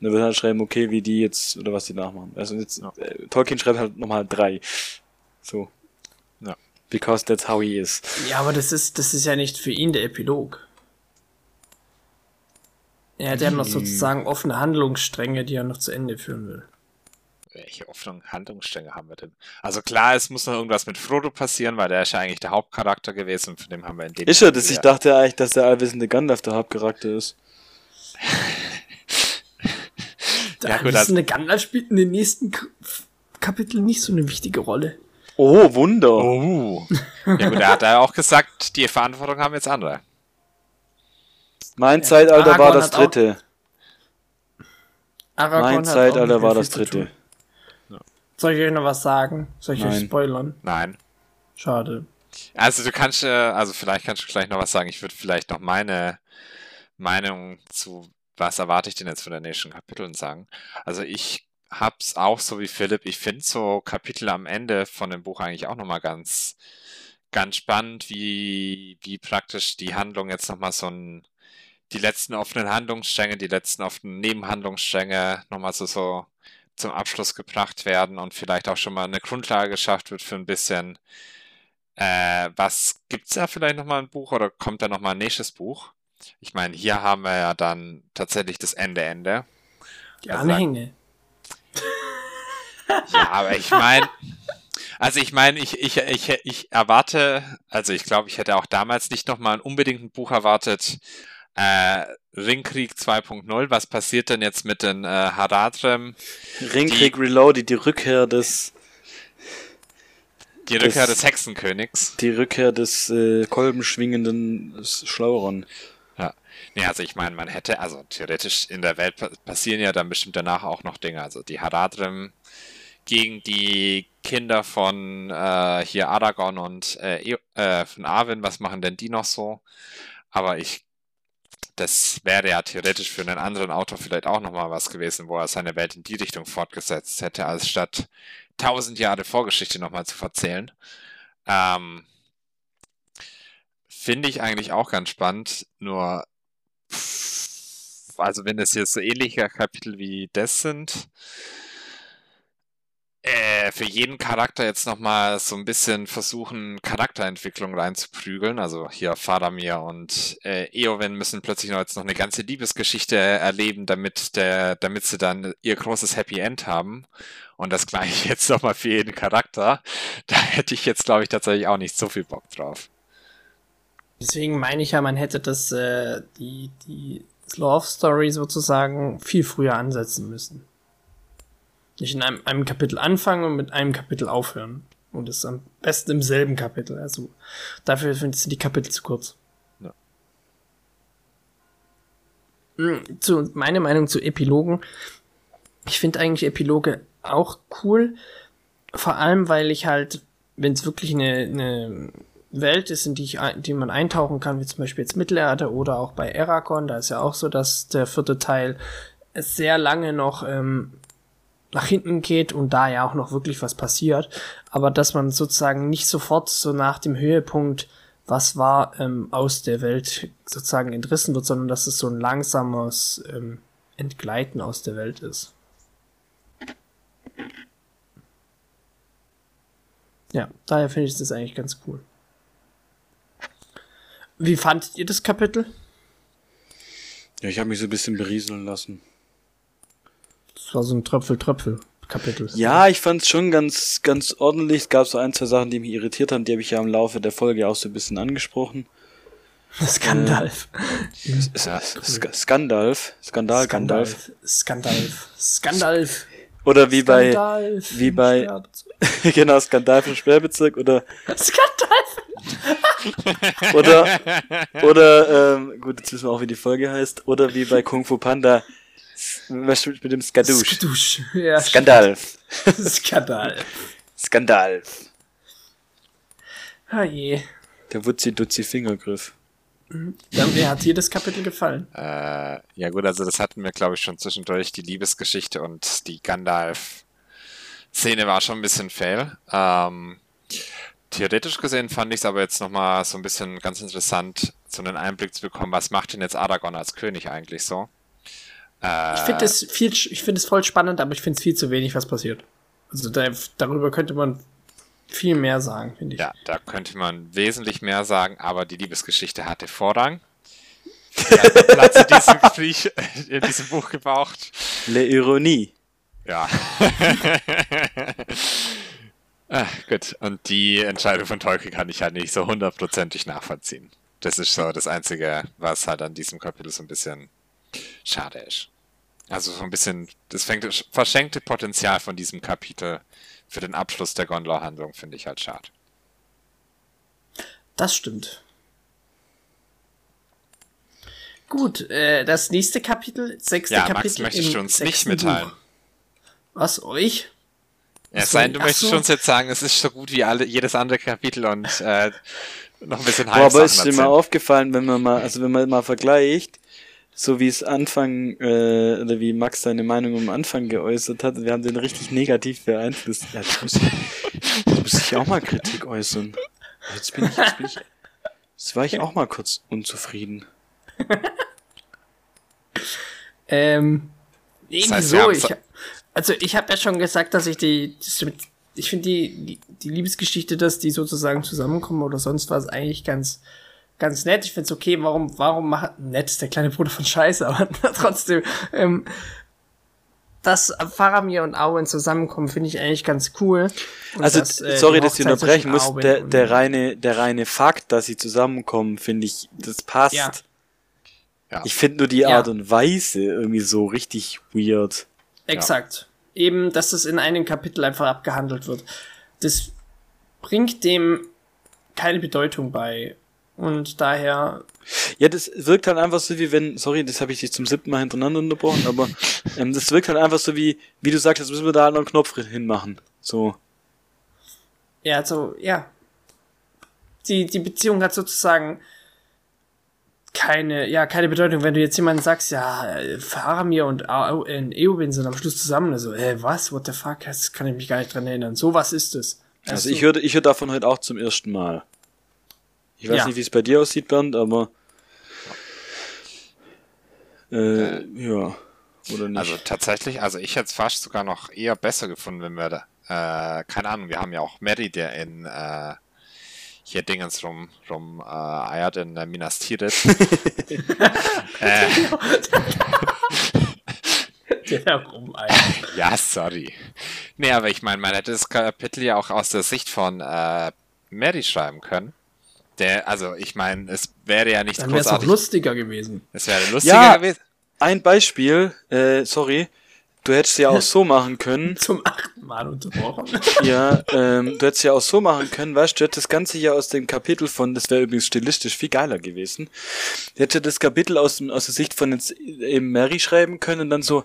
Speaker 1: Und dann wird er halt schreiben, okay, wie die jetzt, oder was die nachmachen. Also jetzt,
Speaker 2: Ja.
Speaker 1: äh, Tolkien schreibt halt nochmal drei. So.
Speaker 2: Ja.
Speaker 1: Because that's how he is.
Speaker 3: Ja, aber das ist, das ist ja nicht für ihn der Epilog. Er hat ja noch sozusagen offene Handlungsstränge, die er noch zu Ende führen will.
Speaker 2: Welche offenen Handlungsstränge haben wir denn? Also klar, es muss noch irgendwas mit Frodo passieren, weil der ist ja eigentlich der Hauptcharakter gewesen und von dem haben wir in dem
Speaker 1: Ist er das? Ich
Speaker 2: ja-
Speaker 1: dachte eigentlich, dass der allwissende Gandalf der Hauptcharakter ist.
Speaker 3: Der
Speaker 2: Ja, gut,
Speaker 3: ja, eine Gandalf spielt in den nächsten K Kapiteln nicht so eine wichtige Rolle.
Speaker 1: Oh, Wunder.
Speaker 2: Oh. Ja gut, er hat ja auch gesagt, die Verantwortung haben jetzt andere.
Speaker 1: Mein
Speaker 3: Ja,
Speaker 1: Zeitalter war
Speaker 3: Aragorn
Speaker 1: das
Speaker 3: hat auch-
Speaker 1: dritte. Mein Zeitalter war das dritte.
Speaker 3: Soll ich euch noch was sagen? Soll ich euch
Speaker 1: Nein.
Speaker 3: spoilern?
Speaker 2: Nein.
Speaker 3: Schade.
Speaker 2: Also du kannst, äh, also vielleicht kannst du gleich noch was sagen. Ich würde vielleicht noch meine Meinung zu, was erwarte ich denn jetzt von den nächsten Kapiteln sagen. Also ich hab's auch so wie Philipp. Ich finde so Kapitel am Ende von dem Buch eigentlich auch nochmal ganz, ganz spannend, wie, wie praktisch die Handlung jetzt nochmal so ein, die letzten offenen Handlungsstränge, die letzten offenen Nebenhandlungsstränge nochmal so, so zum Abschluss gebracht werden und vielleicht auch schon mal eine Grundlage geschafft wird für ein bisschen äh, was gibt's da vielleicht noch mal ein Buch oder kommt da noch mal ein nächstes Buch? Ich meine, hier haben wir ja dann tatsächlich das Ende Ende.
Speaker 3: Die
Speaker 2: Also
Speaker 3: Anhänge.
Speaker 2: Ja, aber ich meine, also ich meine, ich, ich, ich, ich erwarte, also ich glaube, ich hätte auch damals nicht noch mal ein unbedingt ein Buch erwartet. Äh, Ringkrieg 2.0, was passiert denn jetzt mit den äh, Haradrem?
Speaker 1: Ringkrieg Reloaded, die Rückkehr des
Speaker 2: Die Rückkehr des Hexenkönigs.
Speaker 1: Die Rückkehr des äh, kolbenschwingenden Schlauron.
Speaker 2: Ja. Nee, also ich meine, man hätte, also theoretisch in der Welt passieren ja dann bestimmt danach auch noch Dinge. Also die Haradrim gegen die Kinder von äh, hier Aragorn und äh, äh, von Arwen, was machen denn die noch so? Aber ich, das wäre ja theoretisch für einen anderen Autor vielleicht auch nochmal was gewesen, wo er seine Welt in die Richtung fortgesetzt hätte, als statt tausend Jahre Vorgeschichte nochmal zu verzählen. Ähm, Finde ich eigentlich auch ganz spannend, nur also wenn es jetzt so ähnliche Kapitel wie das sind, äh, für jeden Charakter jetzt nochmal so ein bisschen versuchen, Charakterentwicklung reinzuprügeln. Also hier Faramir und äh, Eowyn müssen plötzlich noch jetzt noch eine ganze Liebesgeschichte erleben, damit der, damit sie dann ihr großes Happy End haben. Und das gleiche jetzt nochmal für jeden Charakter. Da hätte ich jetzt, glaube ich, tatsächlich auch nicht so viel Bock drauf.
Speaker 3: Deswegen meine ich ja, man hätte das, äh, die, die Love Story sozusagen viel früher ansetzen müssen. Nicht in einem, einem Kapitel anfangen und mit einem Kapitel aufhören. Und das am besten im selben Kapitel. Also dafür finde ich die Kapitel zu kurz. Ja. Hm, zu, meine Meinung zu Epilogen. Ich finde eigentlich Epiloge auch cool. Vor allem, weil ich halt, wenn es wirklich eine, eine Welt ist, in die, ich, die man eintauchen kann, wie zum Beispiel jetzt Mittelerde oder auch bei Eragon, da ist ja auch so, dass der vierte Teil sehr lange noch ähm, nach hinten geht und da ja auch noch wirklich was passiert, aber dass man sozusagen nicht sofort so nach dem Höhepunkt, was war, ähm, aus der Welt sozusagen entrissen wird, sondern dass es so ein langsames ähm, Entgleiten aus der Welt ist. Ja, daher finde ich das eigentlich ganz cool. Wie fandet ihr das Kapitel?
Speaker 1: Ja, ich habe mich so ein bisschen berieseln lassen.
Speaker 3: Das war so ein Tröpfel-Tröpfel-Kapitel.
Speaker 1: Ja, ich fand es schon ganz, ganz ordentlich. Es gab so ein, zwei Sachen, die mich irritiert haben, die habe ich ja im Laufe der Folge auch so ein bisschen angesprochen.
Speaker 3: Skandalf.
Speaker 1: Äh, Skandalf. Skandal, Gandalf.
Speaker 3: Skandalf. Skandalf.
Speaker 1: Oder wie bei, Skandalf wie bei, genau, Skandalf im Sperrbezirk oder Skandalf. oder, oder, ähm, gut, jetzt wissen wir auch, wie die Folge heißt, oder wie bei Kung Fu Panda, was mit dem Skadoosh. Skadoosh, ja. Skandalf.
Speaker 3: Skandalf.
Speaker 1: Skandalf.
Speaker 3: Ah je.
Speaker 1: Der Wutzi-Dutzi-Fingergriff.
Speaker 3: Mhm. Dann, wer hat das Kapitel gefallen?
Speaker 2: Äh, ja gut, also das hatten wir, glaube ich, schon zwischendurch, die Liebesgeschichte und die Gandalf-Szene war schon ein bisschen fail. Ähm, theoretisch gesehen fand ich es aber jetzt nochmal so ein bisschen ganz interessant, so einen Einblick zu bekommen, was macht denn jetzt Aragorn als König eigentlich so?
Speaker 3: Äh, ich finde es viel, ich finde es voll spannend, aber ich finde es viel zu wenig, was passiert. Also da, darüber könnte man viel mehr sagen, finde ich.
Speaker 2: Ja, da könnte man wesentlich mehr sagen, aber die Liebesgeschichte hatte Vorrang. Platz in diesem, in diesem Buch gebraucht.
Speaker 1: Le Ironie.
Speaker 2: Ja. ah, gut, und die Entscheidung von Tolkien kann ich halt nicht so hundertprozentig nachvollziehen. Das ist so das Einzige, was halt an diesem Kapitel so ein bisschen schade ist. Also so ein bisschen das verschenkte Potenzial von diesem Kapitel für den Abschluss der Gondor-Handlung finde ich halt schade.
Speaker 3: Das stimmt. Gut, äh, das nächste Kapitel, sechste
Speaker 2: ja,
Speaker 3: Kapitel.
Speaker 2: Max, möchtest du uns nicht mitteilen? Buch.
Speaker 3: Was, euch?
Speaker 2: Ja, es sei denn, du möchtest so. uns jetzt sagen, es ist so gut wie alle, jedes andere Kapitel und äh, noch ein bisschen
Speaker 1: Boah, aber ist dir mal aufgefallen, wenn man mal, also wenn man mal vergleicht, so wie es Anfang, äh, oder wie Max seine Meinung am Anfang geäußert hat, wir haben den richtig negativ beeinflusst. Ja, jetzt muss, ich, jetzt muss ich auch mal Kritik äußern. Jetzt bin ich, jetzt bin ich, jetzt war ich auch mal kurz unzufrieden.
Speaker 3: ähm, irgendwie das heißt, so, ich, also ich habe ja schon gesagt, dass ich die, ich finde die, die, die Liebesgeschichte, dass die sozusagen zusammenkommen oder sonst was eigentlich ganz, ganz nett. Ich find's okay, warum, warum macht, nett ist der kleine Bruder von Scheiße, aber trotzdem, ähm, dass Faramir und Auen zusammenkommen, finde ich eigentlich ganz cool.
Speaker 1: Und also, dass, äh, sorry, dass ich unterbrechen muss. Der, der reine, der reine Fakt, dass sie zusammenkommen, finde ich, das passt. Ja. Ja. Ich finde nur die Art ja. und Weise irgendwie so richtig weird.
Speaker 3: Exakt. Eben, dass es in einem Kapitel einfach abgehandelt wird. Das bringt dem keine Bedeutung bei. Und daher,
Speaker 1: Ja, das wirkt halt einfach so wie wenn, sorry, das habe ich dich zum siebten Mal hintereinander unterbrochen, aber ähm, das wirkt halt einfach so wie, wie du sagst, jetzt müssen wir da halt noch einen Knopf hinmachen. So.
Speaker 3: ja, also, ja. Die, die Beziehung hat sozusagen keine, ja, keine Bedeutung. Wenn du jetzt jemanden sagst, ja, äh, Faramir und Eowyn sind am Schluss zusammen, also, äh, was, what the fuck, das kann ich mich gar nicht dran erinnern. So was ist es.
Speaker 1: Also ich höre ich hör davon heute auch zum ersten Mal. Ich weiß
Speaker 3: Ja.
Speaker 1: nicht, wie es bei dir aussieht, Bernd, aber äh, ja. Oder nicht.
Speaker 2: Also tatsächlich, also ich hätte es fast sogar noch eher besser gefunden, wenn wir da, äh, keine Ahnung, wir haben ja auch Mary, der in äh, hier Dingens rum, rum äh, eiert in äh, Minas Tirith. äh,
Speaker 3: der rum,
Speaker 2: ja, sorry. Nee, aber ich meine, man hätte das Kapitel ja auch aus der Sicht von äh, Mary schreiben können. Der, also ich meine, es wäre ja nichts
Speaker 3: Dann wäre es auch lustiger gewesen.
Speaker 2: Es wäre lustiger
Speaker 1: Ja.
Speaker 2: gewesen.
Speaker 1: Ein Beispiel, äh, sorry, du hättest ja auch so machen können.
Speaker 3: Zum achten Mal unterbrochen.
Speaker 1: Ja, ähm, du hättest ja auch so machen können, weißt du, du hättest das Ganze ja aus dem Kapitel von, das wäre übrigens stilistisch viel geiler gewesen, du hättest das Kapitel aus, dem, aus der Sicht von jetzt eben Mary schreiben können und dann so,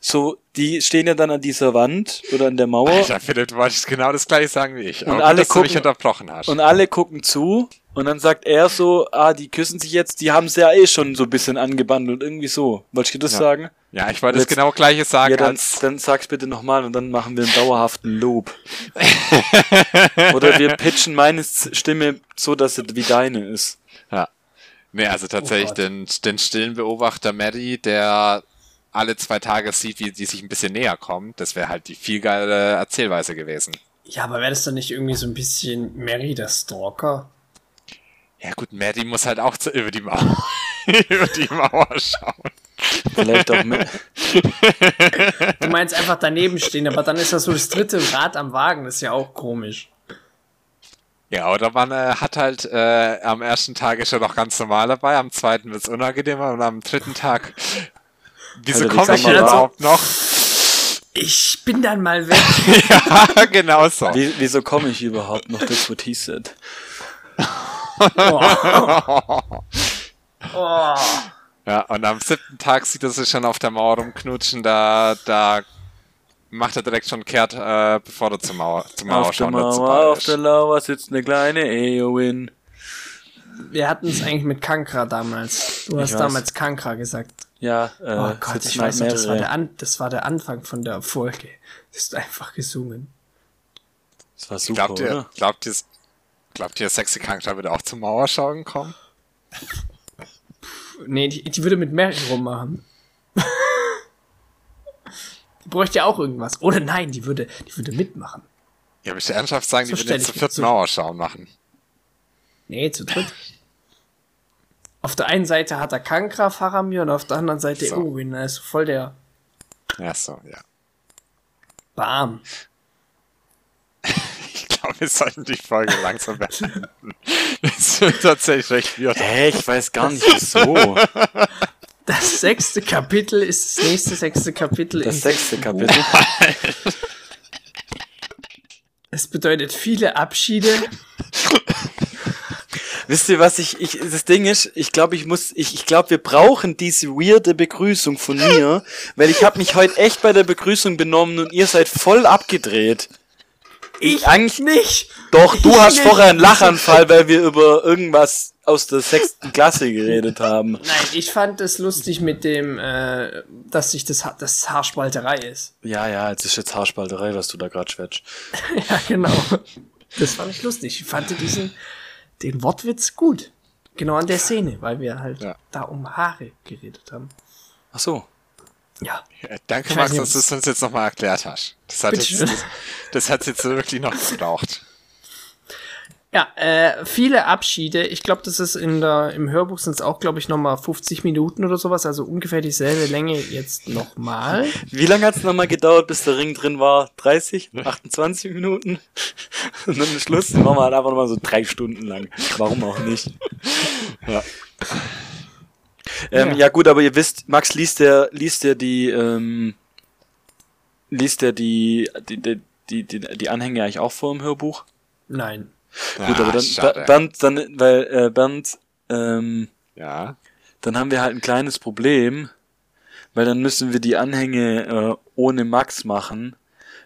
Speaker 1: so, die stehen ja dann an dieser Wand oder an der Mauer
Speaker 2: Alter, Philipp, du wolltest genau das gleiche sagen wie ich.
Speaker 1: Und
Speaker 2: Aber
Speaker 1: alle
Speaker 2: gut, dass du mich
Speaker 1: gucken-
Speaker 2: unterbrochen hast.
Speaker 1: und alle gucken zu und dann sagt er so, ah, die küssen sich jetzt, die haben es ja eh schon so ein bisschen angebandelt, irgendwie so. Wolltest du das
Speaker 2: Ja.
Speaker 1: sagen?
Speaker 2: ja, ich wollte das genau gleiche sagen
Speaker 1: Ja, dann,
Speaker 2: als
Speaker 1: dann sag's bitte nochmal und dann machen wir einen dauerhaften Loop. Oder wir pitchen meine Stimme so, dass sie wie deine ist.
Speaker 2: Ja. Nee, also tatsächlich
Speaker 3: Gott.
Speaker 2: den, den stillen Beobachter Maddie, der alle zwei Tage sieht, wie die sich ein bisschen näher kommen, das wäre halt die viel geile Erzählweise gewesen.
Speaker 3: Ja, aber wäre das dann nicht irgendwie so ein bisschen Mary der Stalker?
Speaker 2: Ja gut, Maddie muss halt auch zu, über die Mauer, über die Mauer schauen.
Speaker 1: Vielleicht auch mit.
Speaker 3: Du meinst einfach daneben stehen, aber dann ist das so das dritte Rad am Wagen, das ist ja auch komisch.
Speaker 2: Ja, oder man äh, hat halt äh, am ersten Tag ist er noch ganz normal dabei, am zweiten wird's unangenehmer und am dritten Tag. Wieso komme ich hier überhaupt noch?
Speaker 3: Ich bin dann mal weg.
Speaker 2: ja, genau so.
Speaker 1: Wie, wieso komme ich überhaupt noch? That's what he said.
Speaker 3: Oh.
Speaker 2: Ja, und am siebten Tag sieht er sich schon auf der Mauer rumknutschen, da, da macht er direkt schon kehrt, äh, bevor er zur Mauer, zur Mauer
Speaker 1: Auf der
Speaker 2: schauen dazu
Speaker 1: Mauer, auf der Lauer sitzt eine kleine Eowyn.
Speaker 3: Wir hatten es eigentlich mit Kankra damals. Du hast
Speaker 1: weiß.
Speaker 3: damals Kankra gesagt.
Speaker 1: Ja, äh,
Speaker 3: Oh Gott, ich
Speaker 1: halt
Speaker 3: weiß noch, das war, der. An das war der Anfang von der Folge. Das ist einfach gesungen.
Speaker 1: Das war super,
Speaker 2: Glaubt ihr,
Speaker 1: oder?
Speaker 2: glaubt ihr, glaubt ihr, sexy Kankra würde auch zur Mauerschauen kommen?
Speaker 3: Nee, die, die würde mit Mary rummachen. die bräuchte ja auch irgendwas. Oder nein, die würde, die würde mitmachen.
Speaker 2: Ja, aber ich ernsthaft sagen,
Speaker 3: So
Speaker 2: die
Speaker 3: stell
Speaker 2: jetzt vierten
Speaker 3: so-
Speaker 2: Mauerschauen machen.
Speaker 3: Nee, zu dritt. auf der einen Seite hat er Kankra, Faramir und auf der anderen Seite
Speaker 2: So.
Speaker 3: Owen. Da ist voll der
Speaker 2: Ja, so, ja.
Speaker 3: Bam.
Speaker 2: Glaube, wir sollten die Folge langsam beenden. Das wird tatsächlich recht weird.
Speaker 1: Hä, ich weiß gar nicht wieso.
Speaker 3: Das sechste Kapitel ist das nächste sechste Kapitel.
Speaker 1: Das sechste Kapitel.
Speaker 3: Es bedeutet viele Abschiede.
Speaker 1: Wisst ihr, was ich, ich, das Ding ist, ich glaube, ich muss, ich, ich glaube, wir brauchen diese weirde Begrüßung von mir, weil ich habe mich heute echt bei der Begrüßung benommen und ihr seid voll abgedreht.
Speaker 3: Ich
Speaker 1: eigentlich-
Speaker 3: nicht.
Speaker 1: Doch, du
Speaker 3: Ich
Speaker 1: hast
Speaker 3: nicht.
Speaker 1: vorher einen Lachanfall, weil wir über irgendwas aus der sechsten Klasse geredet haben.
Speaker 3: Nein, ich fand es lustig mit dem, äh, dass sich das, Ha- das Haarspalterei ist.
Speaker 1: Ja, ja, jetzt ist jetzt Haarspalterei, was du da gerade schwätzt.
Speaker 3: ja, genau. Das fand ich lustig. Ich fand diesen, den Wortwitz gut. Genau an der Szene, weil wir halt
Speaker 2: Ja.
Speaker 3: da um Haare geredet haben.
Speaker 1: Ach so.
Speaker 3: Ja.
Speaker 2: Ja, danke, Max, dass du es uns jetzt nochmal erklärt hast. Das hat
Speaker 3: Bitte
Speaker 2: jetzt, das, das hat jetzt wirklich noch gebraucht.
Speaker 3: Ja, äh, viele Abschiede. Ich glaube, das ist in der, im Hörbuch sind es auch, glaube ich, nochmal 50 Minuten oder sowas, also ungefähr dieselbe Länge jetzt nochmal.
Speaker 1: Wie lange hat's nochmal gedauert, bis der Ring drin war? 30? 28 Minuten? Und dann Schluss, machen wir halt einfach nochmal so drei Stunden lang. Warum auch nicht? Ja. Ähm,
Speaker 3: Ja.
Speaker 1: ja. gut, aber ihr wisst, Max liest der, liest der die, ähm, liest der die, die, die, die, die, die Anhänge eigentlich auch vor im Hörbuch?
Speaker 3: Nein.
Speaker 1: Gut, aber
Speaker 2: Ah,
Speaker 1: dann,
Speaker 2: schade.
Speaker 1: Bernd, dann, weil, äh, Bernd, ähm,
Speaker 2: ja.
Speaker 1: dann haben wir halt ein kleines Problem, weil dann müssen wir die Anhänge äh, ohne Max machen,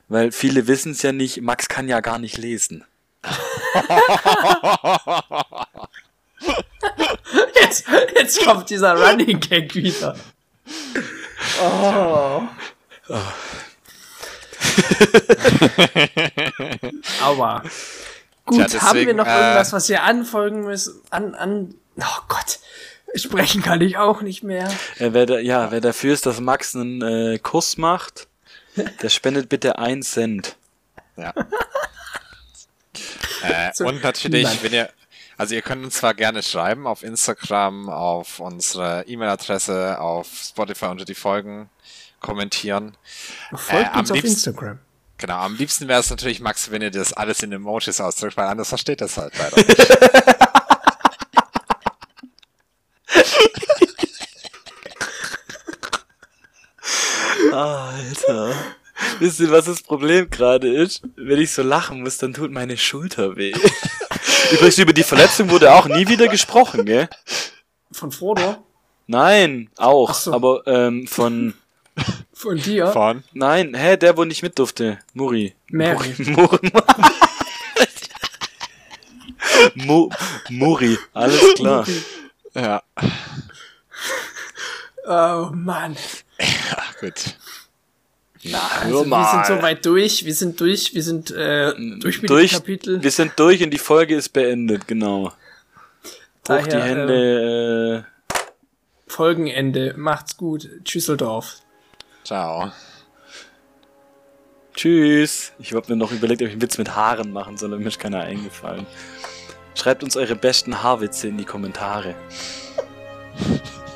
Speaker 1: weil viele wissen es ja nicht, Max kann ja gar nicht lesen.
Speaker 3: Jetzt, jetzt kommt dieser Running Gag wieder. Oh. Aua. Gut,
Speaker 2: Tja,
Speaker 3: haben wir
Speaker 2: deswegen,
Speaker 3: noch
Speaker 2: äh,
Speaker 3: irgendwas, was wir anfolgen müssen? An, an, oh Gott. Sprechen kann ich auch nicht mehr.
Speaker 1: Äh, wer da, ja, wer dafür ist, dass Max einen äh, Kurs macht, der spendet bitte ein Cent.
Speaker 2: Ja. äh,
Speaker 3: So,
Speaker 2: und natürlich,
Speaker 3: niemand.
Speaker 2: wenn ihr, also ihr könnt uns zwar gerne schreiben auf Instagram, auf unsere E-Mail-Adresse, auf Spotify unter die Folgen kommentieren.
Speaker 3: Folgt
Speaker 2: am
Speaker 3: uns auf
Speaker 2: liebsten-
Speaker 3: Instagram.
Speaker 2: Genau, am liebsten wäre es natürlich, Max, wenn ihr das alles in Emojis ausdrückt, weil anders versteht das halt leider nicht.
Speaker 1: Alter. Wisst ihr, was das Problem gerade ist? Wenn ich so lachen muss, dann tut meine Schulter weh. Übrigens, über die Verletzung wurde auch nie wieder gesprochen, gell?
Speaker 3: Von Frodo?
Speaker 1: Nein, auch.
Speaker 3: So.
Speaker 1: Aber ähm, von.
Speaker 3: Von dir?
Speaker 2: Von?
Speaker 1: Nein, hä, der, wo nicht mit durfte. Muri.
Speaker 3: Mary.
Speaker 1: Muri. Mu Muri, alles klar.
Speaker 2: Ja.
Speaker 3: Oh Mann.
Speaker 2: Ach, gut.
Speaker 3: Also, wir sind soweit durch. Wir sind durch. Wir sind äh, durch mit
Speaker 1: durch,
Speaker 3: dem Kapitel.
Speaker 1: Wir sind durch und die Folge ist beendet, genau. Hoch die
Speaker 3: Daher,
Speaker 1: Hände. Äh,
Speaker 3: Folgenende. Macht's gut. Tschüsseldorf.
Speaker 2: Ciao.
Speaker 1: Tschüss. Ich habe mir noch überlegt, ob ich einen Witz mit Haaren machen soll, aber mir ist keiner eingefallen. Schreibt uns eure besten Haarwitze in die Kommentare.